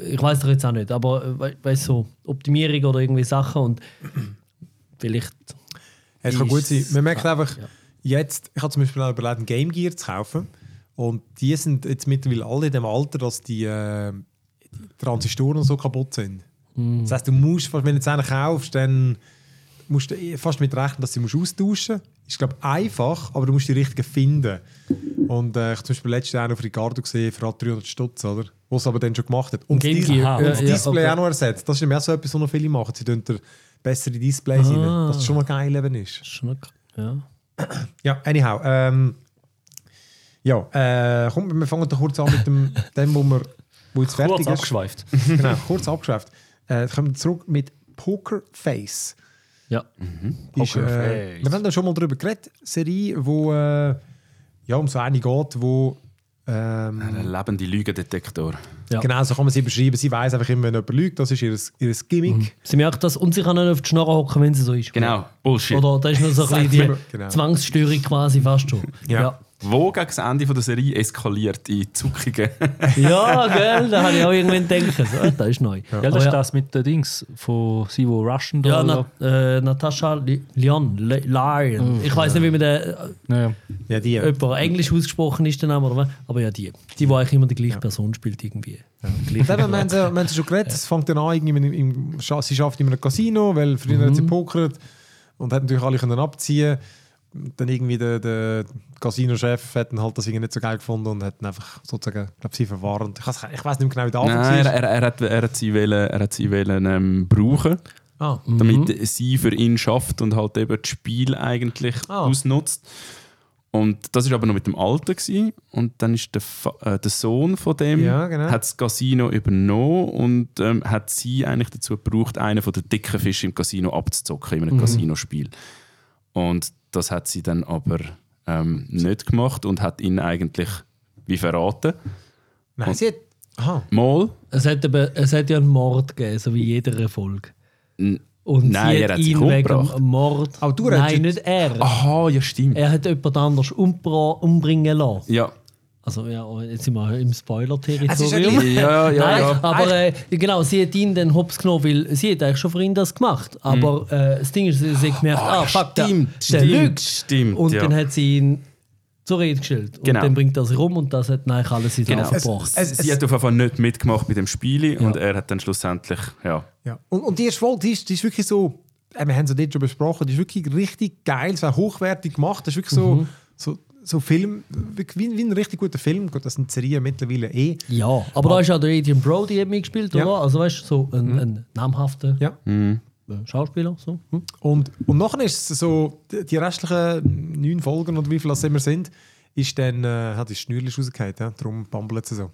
ich weiß doch jetzt auch nicht, aber äh, we weißt so, Optimierung oder irgendwie Sachen und vielleicht. Es kann gut sein. Man merkt einfach, ja. jetzt, ich habe zum Beispiel auch überlegt, ein Game Gear zu kaufen. Und die sind jetzt mittlerweile alle in dem Alter, dass die, äh, die Transistoren so kaputt sind. Das heißt, du musst, wenn du jetzt einen kaufst, dann musst du eh fast mit rechnen, dass du sie musst austauschen musst. Ist, glaube einfach, aber du musst die richtigen finden. Und äh, ich habe zum Beispiel letztes Jahr auf Ricardo gesehen, für halt 300 Stutz, oder? Was es aber dann schon gemacht hat. Und das, Game Dis Gear. und Ja, das ja, Display okay. auch noch ersetzt. Das ist nämlich auch so etwas, was noch viele machen. Sie tun bessere Displays rein, Ah. dass es schon mal geil eben ist. Schon noch- Ja. Ja, anyhow. Ähm, ja, äh, komm, wir fangen doch kurz an mit dem, dem wo, wir, wo jetzt fertig Kurz ist. abgeschweift. genau, kurz abgeschweift. Äh, kommen wir zurück mit Poker Ja. Ist, äh, wir haben da schon mal darüber geredet. Serie, wo äh, ja, um so eine geht, wo ähm, Ein lebender Lügendetektor. Ja. genau so kann man sie beschreiben. Sie weiß einfach immer, wenn jemand lügt. Das ist ihr, ihr Gimmick. Sie merkt das und sie kann nicht auf die Schnarre hocken, wenn sie so ist. Genau, Bullshit. Oder da ist noch so ein bisschen die Genau. Zwangsstörung quasi fast schon. Ja. Wo gegen das Ende von der Serie eskaliert in zuckige. Ja, gell, da habe ich auch irgendwann gedacht. So, das ist neu. Ja, Aber das ist ja, das mit den Dings von sie, wo rushen da. ja, oder? Na, äh, Natascha Li- Lion, Li- Lion. Ich weiß nicht, wie man den äh, ja. Ja, die. jemand Englisch ausgesprochen ist, der Name, oder was? Aber ja, die. Die, die eigentlich immer die gleiche Person spielt, irgendwie. Eben, wir, haben sie schon geredet. Es fängt dann an, irgendwie im, sie arbeitet in einem Casino, weil früher hat sie pokert und hat natürlich alle können abziehen Dann irgendwie der, der Casino-Chef hat dann halt das irgendwie nicht so geil gefunden und hat dann einfach sozusagen, glaube sie verwarnt. Ich, weiß- ich weiß nicht mehr genau, wie der Anfang Nein, war. er, er, er, hat, er hat sie, wollen, er hat sie wollen, ähm, brauchen, Ah, damit sie für ihn schafft und halt eben das Spiel eigentlich Ah. ausnutzt. Und das war aber noch mit dem Alten. Gewesen. Und dann ist der, Fa äh, der Sohn von dem Ja, genau. hat das Casino übernommen und ähm, hat sie eigentlich dazu gebraucht, einen von den dicken Fischen im Casino abzuzocken in einem Casinospiel. Und das hat sie dann aber ähm, nicht gemacht und hat ihn eigentlich wie verraten. Nein, sie hat. Aha. Mal. Es hat, eben, es hat ja einen Mord gegeben, so wie jeder Erfolg. N- Und Nein, sie er hat hat sich ihn wegen umgebracht. dem Mord. Aber du hast Nein, nicht er. Aha, ja, stimmt. Er hat jemand anders umbringen lassen. Ja, Also ja, jetzt sind wir im Es Spoiler-Territorium. eigentlich- ja, ja. Nein, ja. aber äh, genau, sie hat ihn dann hops genommen, weil sie hat eigentlich schon für ihn das gemacht. Aber äh, das Ding ist, sie sie hat gemerkt, ah, fuck, der, stimmt, der stimmt, lügt. stimmt, Und ja. dann hat sie ihn zur Rede gestellt. Und Genau. dann bringt er sie rum und das hat dann eigentlich alles in Genau. verbracht. Es- sie hat auf jeden Fall nicht mitgemacht bei dem Spiel und er hat dann schlussendlich, ja. Ja. Und, und die erste Folge, die ist, die ist wirklich so, äh, wir haben es ja dort schon besprochen, die ist wirklich richtig geil, so hochwertig gemacht. Das ist wirklich so, so, so Film, wie, wie ein richtig guter Film. Gut, das sind Serien mittlerweile eh. ja, aber da ist auch der Adrian Brody hat mitgespielt, Ja. oder? Also weißt du, so ein, ein namhafter Ja. äh, Schauspieler. So. Hm? Und, und nachher ist es so, die, die restlichen neun Folgen oder wie viel das immer sind, ist dann, äh, hat die Schnürli rausgefallen, ja? darum bambelt sie so.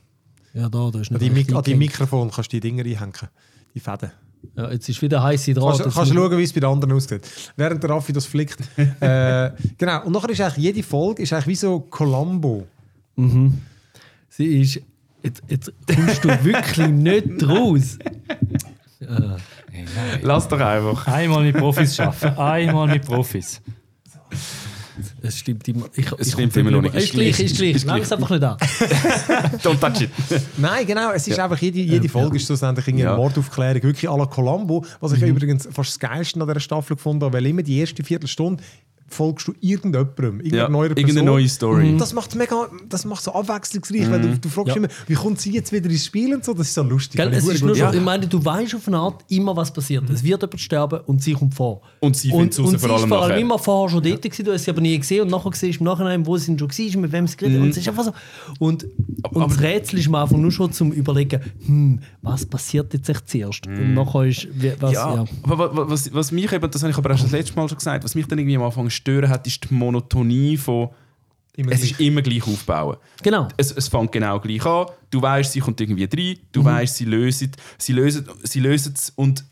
Ja, da, da ist An nicht die, recht Mik an die. Mikrofon kannst du die Dinger reinhängen, die Fäden. Ja, jetzt ist wieder heiße Draht. Kannst, kannst du schauen, wie es bei den anderen aussieht. Während der Raffi das flickt. äh, genau, und nachher ist eigentlich jede Folge ist eigentlich wie so Columbo. Sie ist. Jetzt, jetzt kommst du wirklich nicht raus. Lass doch einfach. Einmal mit Profis arbeiten. Einmal mit Profis. Es stimmt immer. Ich, Es ich stimmt immer noch nicht. Ist gleich, ist gleich. Gleich. es einfach nicht an. Don't touch it. Nein, genau, es ist einfach jede, jede Folge ist schlussendlich irgendwie eine Ja. Mordaufklärung, wirklich à la Columbo, was ich übrigens fast das Geilste an dieser Staffel gefunden habe, weil immer die erste Viertelstunde folgst du irgendjemandem, irgendeiner Ja, neuer Person. irgendeine neue Story. Das macht mega, das macht so abwechslungsreich, weil du, du fragst Ja. immer, wie kommt sie jetzt wieder ins Spiel und so, das ist so lustig. Gell, es ist nur so, Ja. ich meine, du weißt auf eine Art immer, was passiert. Es wird jemand sterben und sie kommt vor. Und sie findet es raus, und vor allem vor allem nachher. immer vorher schon dort gewesen, du hast sie aber nie gesehen und nachher siehst du im Nachhinein, wo sie schon war, mit wem sie geredet und es ist einfach so. Und, und das Rätsel ist am Anfang nur schon zum überlegen, hm, was passiert jetzt echt zuerst? Und nachher ist, wie, was, ja. Ja, aber wa- wa- was, was mich eben, das habe ich aber auch schon das letzte Mal schon gesagt, was mich dann irgendwie am Anfang stören hat, ist die Monotonie von Immer es gleich. ist immer gleich aufbauen. Genau. Es, es fängt genau gleich an. Du weißt, sie kommt irgendwie rein. Du weißt, sie lösen, sie lösen, sie lösen es und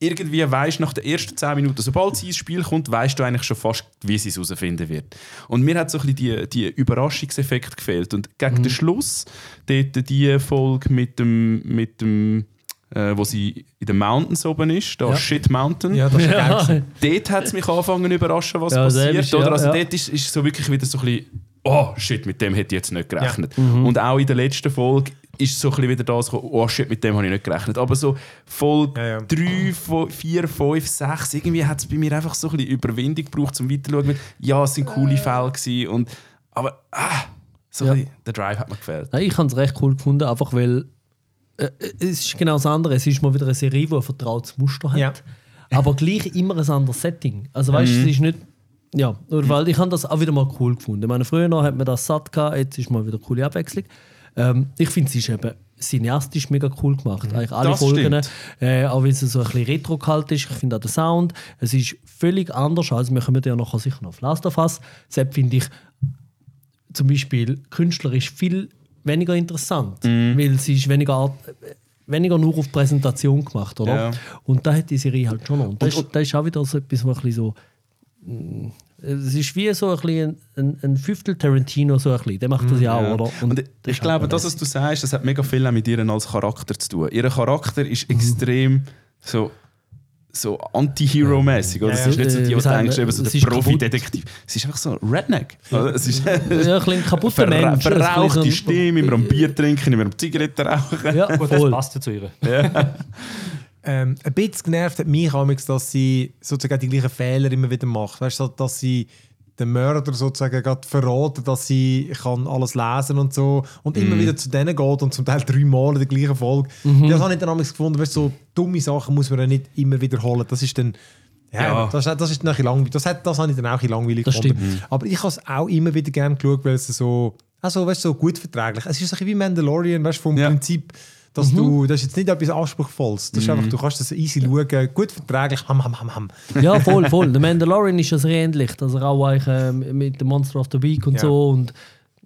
irgendwie weißt nach den ersten 10 Minuten, sobald sie ins Spiel kommt, weißt du eigentlich schon fast, wie sie es herausfinden wird. Und mir hat so ein bisschen die, die Überraschungseffekt gefehlt. Und gegen den Schluss, dort die Folge mit dem, mit dem äh, wo sie in den Mountains oben ist, da Ja. Shit Mountain. Ja, das ist gewesen. Dort hat es mich angefangen zu überraschen, was Ja, passiert. selbst, oder? ja, Also ja. dort ist, ist so wirklich wieder so ein bisschen, oh shit, mit dem hätte ich jetzt nicht gerechnet. Mhm. Und auch in der letzten Folge ist so ein bisschen wieder das, oh shit, mit dem habe ich nicht gerechnet. Aber so Folge Ja, ja. 3, 4, 5, 6, irgendwie hat es bei mir einfach so ein bisschen Überwindung gebraucht, um weiterzuschauen. Ja, es sind coole Fälle gewesen und aber ah, So Ja. ein bisschen, der Drive hat mir gefällt. Nein, ich habe es recht cool gefunden, einfach weil äh, es ist genau das andere. Es ist mal wieder eine Serie, die ein vertrautes Muster hat, Ja. aber gleich immer ein anderes Setting. Also weißt du, es ist nicht. Ja, oder weil ich habe das auch wieder mal cool gefunden. Ich meine, früher noch hat man das satt gehabt, jetzt ist mal wieder eine coole Abwechslung. Ähm, ich finde, es ist eben cineastisch mega cool gemacht. Eigentlich alle Das Folgen, äh, auch wenn es so ein bisschen retro kalt ist. Ich finde auch der Sound, es ist völlig anders. Also wir kommen ja nachher sicher noch auf Last of Us. Deshalb finde ich zum Beispiel künstlerisch viel weniger interessant, Mhm. weil sie ist weniger, weniger nur auf Präsentation gemacht, oder? Ja. Und da hat die Serie halt schon noch. Und das, Und- ist, das ist auch wieder so etwas, was ein bisschen so mh, es ist wie so ein, bisschen ein, ein Fünftel Tarantino, so ein bisschen. Der macht das ja auch, Mhm, Ja. oder? Und, das ich glaube, das, was du sagst, das hat mega viel mit ihr als Charakter zu tun. Ihr Charakter ist extrem so, so anti-hero-mäßig. oder? Ja, Es ist nicht so äh, die, wie die sagen denkst, eben so der Profi-Detektiv. Es ist einfach so Redneck. Es ist ja, ein bisschen kaputter verra Mensch. verrauchte ein- Stimme, immer am Bier trinken, immer am Zigaretten rauchen. Ja, Gut, das voll. passt ja zu ihr. Ähm, ein bisschen genervt hat mich amigs, dass sie sozusagen die gleichen Fehler immer wieder macht. Weißt du, dass sie den Mörder sozusagen gerade verraten, dass sie kann alles lesen und so und immer wieder zu denen geht und zum Teil dreimal in der gleichen Folge. Das habe ich dann gefunden, weißt, so dumme Sachen muss man dann nicht immer wiederholen. Das ist dann ja, Ja. Das, das ist dann ein langweilig. Das, hat, das habe ich dann auch ein langweilig Das gefunden. Aber ich habe es auch immer wieder gerne geschaut, weil es so, also, weißt, so gut verträglich Es ist ein bisschen wie Mandalorian, weißt, du, vom Ja. Prinzip, dass du, das ist jetzt nicht etwas Anspruchsvolles. Das ist einfach, du kannst das easy schauen, gut verträglich, ham, ham, ham, ham. Ja, voll, voll. Der Mandalorian ist sehr ähnlich. Dass er auch eigentlich, ähm, mit dem Monster of the Week und Ja. so und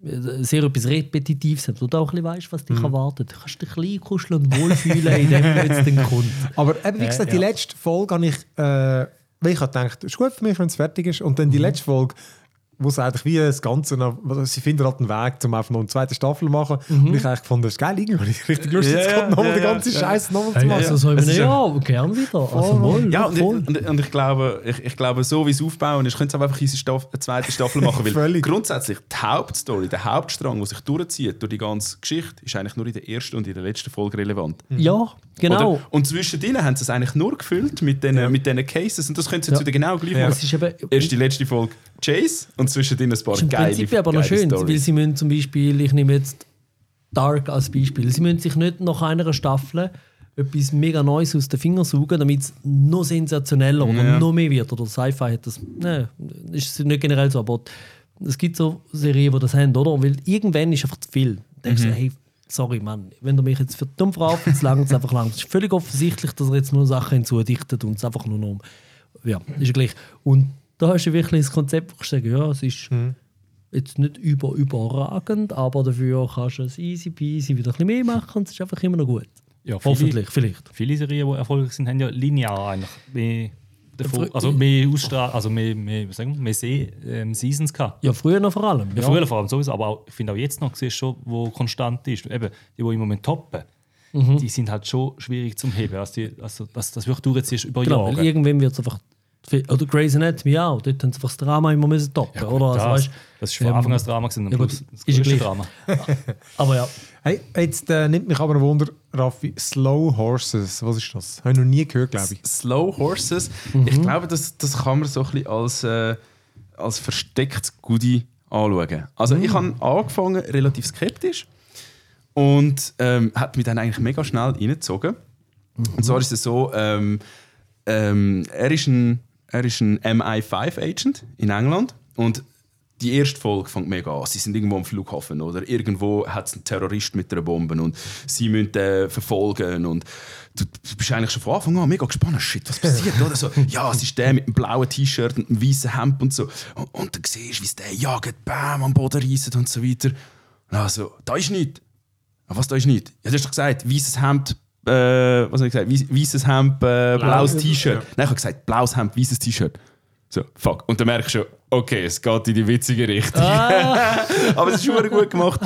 äh, sehr etwas Repetitives hat, wo du auch ein bisschen weißt, was Mhm. dich erwartet. Du kannst dich ein bisschen kuscheln und wohlfühlen, in dem jetzt dann kommt. Aber eben, wie gesagt, die ja. letzte Folge habe ich, äh, weil ich habe gedacht, ist gut für mich, wenn es fertig ist. Und dann die letzte Folge, wo es eigentlich wie das Ganze noch, also sie finden halt einen Weg, um einfach noch eine zweite Staffel zu machen. Und ich eigentlich gefunden, das ist geil, irgendwie richtig Lust, Ja, jetzt ja, gerade nochmal ja, die ja, ganze ja. Scheiße nochmal zu machen. Also so Es ich ist ja, gern wieder. Also wohl, Ja, und, voll. und, und ich glaube, ich, ich glaube, so wie es aufbauen ist, könnte es einfach unsere Staff, eine zweite Staffel machen. Weil Völlig. grundsätzlich die Hauptstory, der Hauptstrang, der sich durchzieht durch die ganze Geschichte, ist eigentlich nur in der ersten und in der letzten Folge relevant. Ja, genau. Oder? Und zwischendrin haben sie es eigentlich nur gefüllt mit diesen mit diesen Cases und das können sie jetzt Ja. wieder genau gleich Ja. machen. Es ist eben, Erst die letzte Folge Chase und zwischendrin ein paar ist im geile, Prinzip aber noch geile schön, weil Storys. sie müssen zum Beispiel, ich nehme jetzt Dark als Beispiel, sie müssen sich nicht nach einer Staffel etwas mega Neues aus den Fingern saugen, damit es noch sensationeller oder Ja. noch mehr wird. Oder Sci-Fi hat das, ne, ist nicht generell so, aber es gibt so Serien, die das haben, oder? Weil irgendwann ist einfach zu viel. Da denkst du, hey, sorry Mann, wenn du mich jetzt für dumm verkauft, jetzt langt es einfach lang. Es ist völlig offensichtlich, dass er jetzt nur Sachen hinzudichtet und es einfach nur noch um. Ja, ist ja gleich. Und da hast du wirklich das Konzept, wo ich sage, ja, es ist jetzt nicht über, überragend, aber dafür kannst du es easy peasy wieder ein bisschen mehr machen und es ist einfach immer noch gut. Ja, viele- Hoffentlich, vielleicht. Viele Serien, die erfolgreich sind, haben ja linear eigentlich mehr, davon, also mehr Ausstrahlung, also mehr, mehr, was sagen wir, mehr Se ähm, Seasons gehabt. Ja, früher noch vor allem. Ja, früher vor allem sowieso, aber auch, ich finde auch jetzt noch, siehst schon, wo konstant ist. Eben, die, die im Moment toppen, Mhm. die sind halt schon schwierig zum Heben. Also, die, also das, das wirklich durchziehst über Genau, weil Jahre. irgendwann wird es einfach. Oder Grey's Anatomy auch. Dort haben sie einfach das Drama immer müssen toppen, oder? Also, das, weißt, das ist von ähm, Anfang an das Drama gewesen, ja, Schluss das ist ja gleich. Drama. aber ja, Hey, jetzt äh, nimmt mich aber ein Wunder, Raffi, Slow Horses, was ist das? Habe ich noch nie gehört, glaube ich. Slow Horses, ich glaube, das, das kann man so ein bisschen als, äh, als verstecktes Goodie anschauen. Also ich habe angefangen relativ skeptisch und ähm, hat mich dann eigentlich mega schnell reingezogen. Und zwar ist es so, ähm, ähm, er ist ein, er ist ein MI5-Agent in England und die erste Folge fängt mega an. Sie sind irgendwo am Flughafen oder irgendwo hat es einen Terrorist mit einer Bombe und sie müssen den verfolgen und du, du bist eigentlich schon von Anfang an mega gespannt. Shit, was passiert? Oder so, ja, es ist der mit dem blauen T-Shirt und dem weißen Hemd und so. Und, und dann siehst du, wie es der jagt, bam, am Boden reißt und so weiter. Also, da ist nichts. Was, da ist nichts? Ja, du hast doch gesagt, weißes Hemd, äh, was habe ich gesagt? Weißes Hemd, äh, blaues T-Shirt. Nein, ich habe gesagt, blaues Hemd, weißes T-Shirt. So, fuck. Und dann merkst du schon, okay, es geht in die witzige Richtung. Aber es ist schon gut gemacht.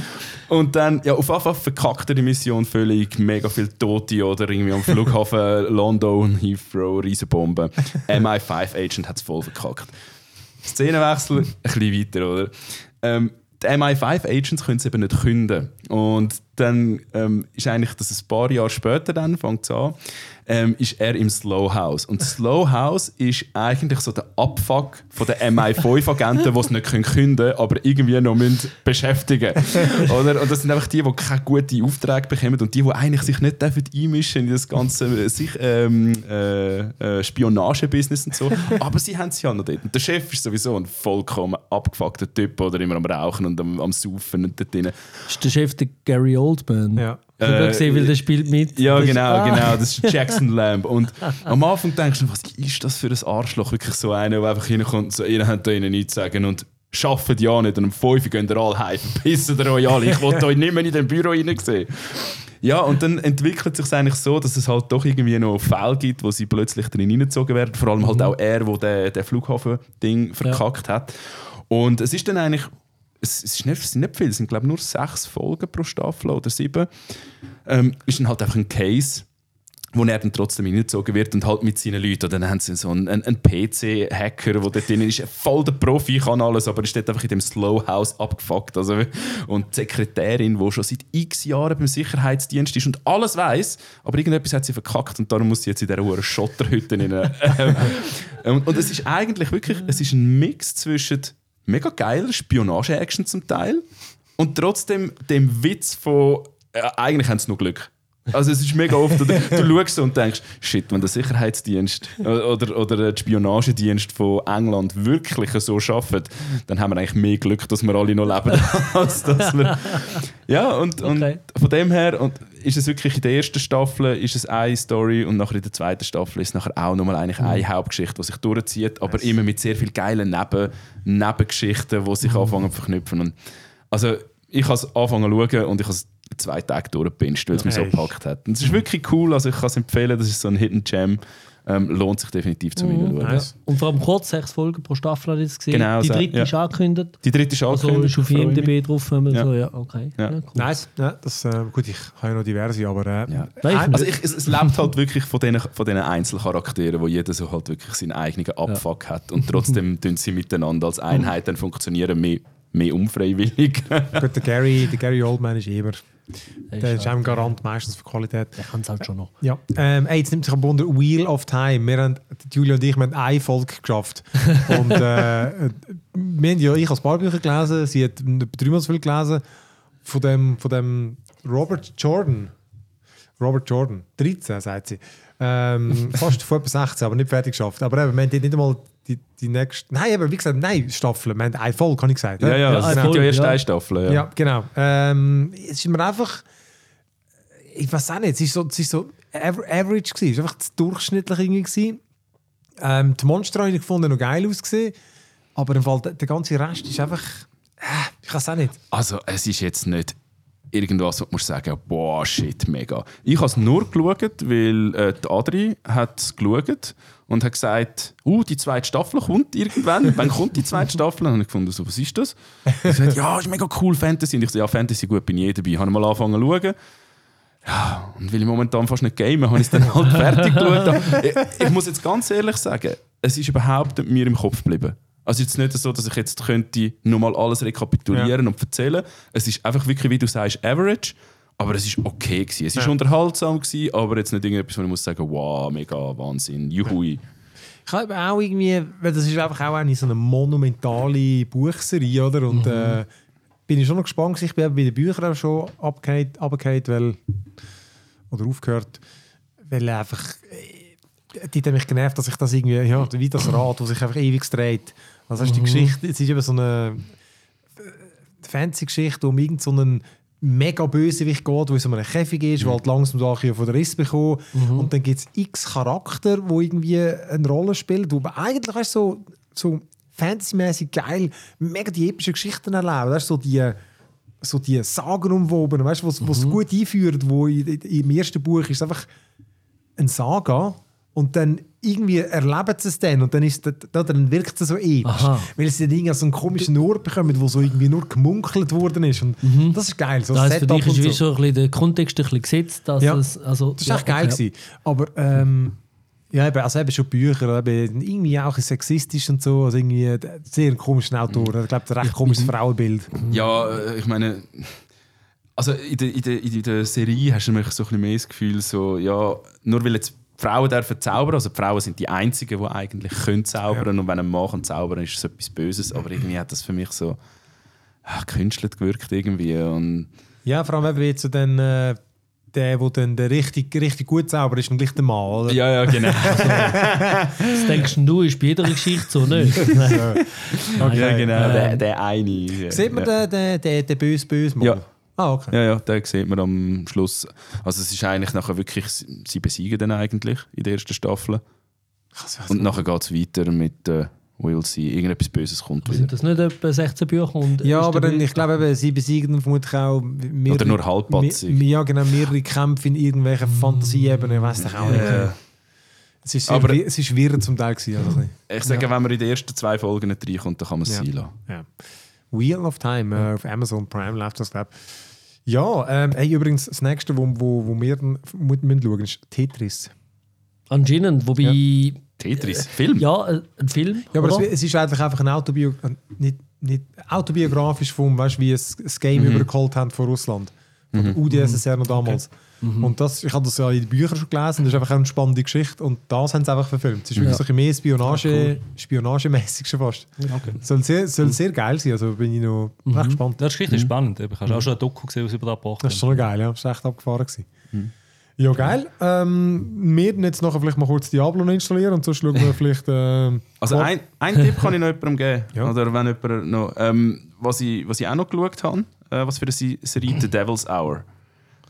Und dann, ja, auf Anfang verkackt er die Mission völlig. Mega viel Tote oder irgendwie am Flughafen London, Heathrow, Riesenbombe. MI5-Agent hat es voll verkackt. Szenenwechsel, ein bisschen weiter, oder? Ähm, die MI5-Agents können es eben nicht künden. Und dann ähm, ist eigentlich das ein paar Jahre später, dann fängt es an, ähm, ist er im Slow House. Und Slow House ist eigentlich so der Abfuck von den MI5-Agenten, die es nicht können künden aber irgendwie noch müssen beschäftigen Oder? Und das sind einfach die, die keine guten Aufträge bekommen und die, die eigentlich sich nicht dürfen einmischen in das ganze sich, ähm, äh, äh, Spionage-Business und so. Aber sie haben es ja noch dort. Und der Chef ist sowieso ein vollkommen abgefuckter Typ oder immer am Rauchen und am, am Saufen und dort drin. ist der Chef der Gary Oldman. Ja. Ich habe Äh, gesehen, weil der spielt mit. Ja, Das ist- genau, Ah. genau. Das ist Jackson Lamb. Und am Anfang denkst du, was ist das für ein Arschloch? Wirklich so einer, der einfach hinkommt und so, ihr habt da ihnen nichts zu sagen und arbeitet ja nicht. Und um 5 Uhr gehen ihr alle heim, verpissen ihr euch alle. Ich wollte euch nicht mehr in dem Büro rein sehen. Ja, und dann entwickelt sich eigentlich so, dass es halt doch irgendwie noch Fälle gibt, wo sie plötzlich drin reingezogen werden. Vor allem halt auch er, der den, den Flughafen-Ding verkackt hat. Und es ist dann eigentlich, es, es, ist nicht, es sind nicht viel, es sind glaube nur sechs Folgen pro Staffel oder sieben. Ähm, ist dann halt einfach ein Case, wo er dann trotzdem hineingezogen wird und halt mit seinen Leuten. Und dann haben sie so einen, einen, PC-Hacker, der dort drin ist, voll der Profi, kann alles, aber ist dort einfach in dem Slow House abgefuckt. Also, und die Sekretärin, die schon seit x Jahren beim Sicherheitsdienst ist und alles weiß, aber irgendetwas hat sie verkackt und darum muss sie jetzt in dieser hohen Schotterhütte rein. Ähm, und, und es ist eigentlich wirklich, es ist ein Mix zwischen mega geiler Spionage-Action zum Teil und trotzdem dem Witz von, äh, eigentlich haben sie nur Glück. Also es ist mega oft, oder, du schaust und denkst, shit, wenn der Sicherheitsdienst oder, oder der Spionagedienst von England wirklich so arbeitet, dann haben wir eigentlich mehr Glück, dass wir alle noch leben, als dass wir... Ja, und, Okay. und von dem her und ist es wirklich in der ersten Staffel ist es eine Story und nachher in der zweiten Staffel ist es nachher auch nochmal eigentlich eine Hauptgeschichte, die sich durchzieht, aber immer mit sehr viel geilen Neben Nebengeschichten, die sich anfangen zu verknüpfen. Und also ich habe es angefangen zu schauen und ich habe es zwei Tage durchgepinscht, weil es mich so gepackt hat. Und es ist wirklich cool, also ich kann es empfehlen, das ist so ein Hidden Gem. Ähm, lohnt sich definitiv zum Mhm. Reinschauen. Nice. Und vor allem kurz, sechs Folgen pro Staffel ich jetzt gesehen. Genau, die dritte ja. ist angekündigt. Die dritte ist Also angekündigt. ist auf. IMDb drauf, wenn man Ja. so, ja, okay. Ja. cool. Nice. Ja, das, äh, gut, ich habe ja noch diverse, aber äh, Ja. Nein, ich ein- Also ich, es, es lebt halt wirklich von diesen, von diesen Einzelcharakteren, wo jeder so halt wirklich seinen eigenen Abfuck hat und trotzdem tun sie miteinander als Einheit dann funktionieren, mehr, mehr unfreiwillig. gut, der Gary, der Gary Oldman ist immer, Der der ist auch ein Garant meistens für Qualität. Der kann es halt schon noch. Ja, ähm, ey, jetzt nimmt sich ein Wunder Wheel of Time. Wir haben, Julia und ich, wir haben eine Folge geschafft. und äh, wir haben ja, ich als paar Bücher gelesen, sie hat dreimal so viel gelesen, von dem, von dem Robert Jordan. Robert Jordan, 13, sagt sie. Ähm, fast von etwa 16, aber nicht fertig geschafft. Aber eben, wir haben nicht einmal die, die nächste. Nein, aber wie gesagt, nein, Staffeln. Wir haben eine Folge, kann ich gesagt. ja, ja, Ja, es gibt voll, ja erst ja. eine Staffel. Ja. Ja, genau. Ähm, es ist mir einfach. Ich weiß auch nicht, es ist so, es ist so aver average gewesen. Es ist einfach zu durchschnittlich irgendwie gewesen. Ähm, die Monster habe ich gefunden, noch geil ausgesehen. Aber im Fall, der, der ganze Rest ist einfach. Äh, ich weiß auch nicht. Also es ist jetzt nicht irgendwas, wo du musst sagen, boah, shit, mega. Ich habe es nur geschaut, weil äh, die Adri hat es geschaut und hat gesagt, uh, die zweite Staffel kommt irgendwann. Wann kommt die zweite Staffel? Und ich gefunden, so, was ist das? Sie sagt, ja, ist mega cool, Fantasy. Und ich so, ja, Fantasy, gut, bin ich eh dabei. Habe mal angefangen zu schauen. Ja, und weil ich momentan fast nicht game, habe ich es dann halt fertig geschaut. Ich, ich muss jetzt ganz ehrlich sagen, es ist überhaupt nicht mir im Kopf geblieben. Also jetzt nicht so, dass ich jetzt könnte nochmal alles rekapitulieren und erzählen. Es ist einfach wirklich, wie du sagst, average. Aber es ist okay gewesen. Es ist Ja. unterhaltsam gewesen, aber jetzt nicht irgendetwas, wo ich muss sagen, wow, mega Wahnsinn, juhui. Ich habe auch irgendwie, weil das ist einfach auch eine so eine monumentale Buchserie, oder? Und äh, bin ich schon noch gespannt. gewesen. Ich bin bei den Büchern auch schon abgehakt, weil, oder aufgehört, weil einfach, äh, die hat mich genervt, dass ich das irgendwie, ja, wie das Rad, das sich einfach ewig dreht. Also hast du die Geschichte, es ist eben so eine äh, Fantasy-Geschichte um irgendeinen so einen mega Bösewicht geht, der in so einem Käfig ist, mhm. halt langsam da von der Riss bekommen. Und dann gibt es x Charakter, die irgendwie eine Rolle spielen, wo man eigentlich weißt, so, so fantasymäßig geil mega die epischen Geschichten erleben. Das ist so die so die Sagen umwoben, weißt du, was was gut einführt, wo im ersten Buch ist es einfach eine Saga und dann irgendwie erleben sie es dann und dann, ist das, da, dann wirkt es so episch. Aha. Weil sie dann irgendwie so einen komischen Ort bekommen, wo so irgendwie nur gemunkelt worden ist. Und das ist geil. So Das heißt, für dich ist wie so ein bisschen der Kontext ein bisschen gesetzt, dass Ja. es, also, Das war echt geil. gewesen. Aber ähm, ja, eben, also eben schon Bücher, eben, irgendwie auch sexistisch und so. Also irgendwie ein sehr komischer Autor. Ich glaube, ein recht komisches Frauenbild. Ja, äh, ich meine, Also in der, in, der, in der Serie hast du nämlich so ein bisschen mehr das Gefühl, so, ja, nur weil jetzt die Frauen dürfen zaubern, also die Frauen sind die Einzigen, die eigentlich können zaubern und wenn ein Mann kann zaubern ist es etwas Böses, aber irgendwie hat das für mich so ah, künstlich gewirkt irgendwie und Ja, vor allem eben jetzt so dann, äh, der, der dann der richtig, richtig gut zaubert, ist dann gleich der Mann, oder? ja, ja, genau. Das denkst du, ist bei jeder Geschichte so, nicht? Nein. ja, genau, Ähm, der, der eine. ja. Sieht man ja. den, den, den, den böse, böse Mann? Ja. Ah, okay. Ja, ja, den sieht man am Schluss. Also es ist eigentlich nachher wirklich, sie besiegen dann eigentlich in der ersten Staffel. Was- Und nachher geht es weiter mit äh, Will sie irgendetwas Böses kommt wieder. Sind das nicht etwa 16 Bücher? Und Ja, aber dann, ich glaube, sie besiegen dann vermutlich auch mehrere, Oder nur halbpatzig. Ja, genau, mehrere Kämpfe in irgendwelchen Fantasieebenen, ich weiß doch auch nicht. Ja. Es ist, Aber- wir- es ist wirr zum Teil gewesen, also. Ich sage, wenn man in den ersten zwei Folgen nicht reinkommt, dann kann man es Ja. sein lassen. Ja. Wheel of Time äh, auf Amazon Prime läuft das, glaube ich. Ja, ähm, hey, übrigens, das nächste, wo, wo, wo wir dann mu- müssen schauen, ist Tetris. Anscheinend, wobei. Tetris, Film? Ja, ein Film. Ja, aber es, oder? es ist eigentlich einfach ein Autobio äh, nicht, nicht autobiografisch vom, weißt du, wie es das Game übergeholt haben von Russland. Von der UdSSR noch damals. Und das, ich habe das ja in den Büchern schon gelesen, das ist einfach eine spannende Geschichte und das haben sie einfach verfilmt. Es ist wirklich Ja. so ein mehr Spionage, spionagemäßig schon fast. Okay. Soll sehr, soll sehr geil sein, also bin ich noch recht gespannt. Das ist richtig spannend. Ich habe auch schon ein Doku gesehen, was über das gebracht Das ist schon geil, ja. Das war echt abgefahren. Gewesen. Ja, geil. Ähm, wir werden jetzt nachher vielleicht mal kurz Diablo installieren und sonst schauen wir vielleicht. Ähm, Also ein, ein Tipp kann ich noch jemandem geben. Ja. Oder wenn jemand noch... Ähm, was, ich, was ich auch noch geschaut habe, äh, was für eine Se- Serie, The Devil's Hour.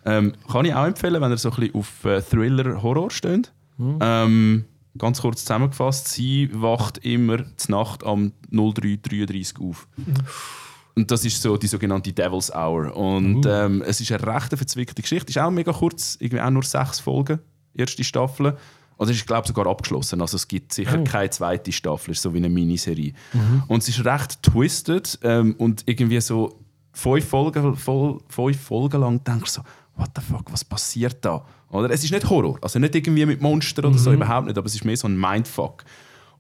Ähm, kann ich auch empfehlen, wenn ihr so ein bisschen auf äh, Thriller-Horror steht. Ähm, ganz kurz zusammengefasst, sie wacht immer zur Nacht am 03.33 auf. Und das ist so die sogenannte Devil's Hour. Und ähm, es ist eine recht verzwickte Geschichte. Ist auch mega kurz, irgendwie auch nur sechs Folgen, erste Staffel. Oder ist, glaube sogar abgeschlossen. Also es gibt sicher keine zweite Staffel. Es ist so wie eine Miniserie. Und es ist recht twisted ähm, und irgendwie so fünf Folgen, voll, fünf Folgen lang denkst du so, what the fuck, was passiert da? Oder? Es ist nicht Horror, also nicht irgendwie mit Monstern oder so, überhaupt nicht, aber es ist mehr so ein Mindfuck.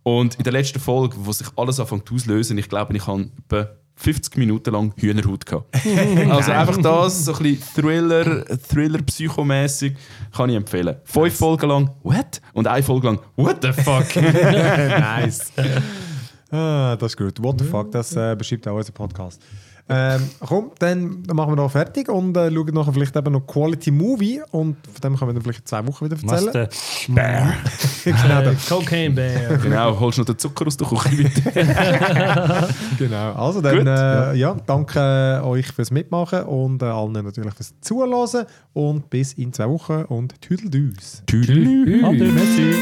Und in der letzten Folge, wo sich alles anfängt auszulösen, ich glaube, ich habe etwa 50 Minuten lang Hühnerhaut gehabt. also einfach das, so ein bisschen Thriller, Thriller psychomäßig, kann ich empfehlen. Fünf Folgen lang, what? Und eine Folge lang, what the fuck? nice. ah, das ist gut. What the fuck, das äh, beschreibt auch unser Podcast. Ähm, komm, dann machen wir noch fertig und äh, schauen nachher vielleicht eben noch Quality Movie und von dem können wir dann vielleicht in zwei Wochen wieder erzählen. der Bär. genau, Äh, Cocaine Bear. genau, holst du noch den Zucker aus der Küche weiter. genau. Also dann, äh, ja. danke euch fürs Mitmachen und äh, allen natürlich fürs Zuhören und bis in zwei Wochen und Tüdeldüs. Tüdelü. Ade, merci.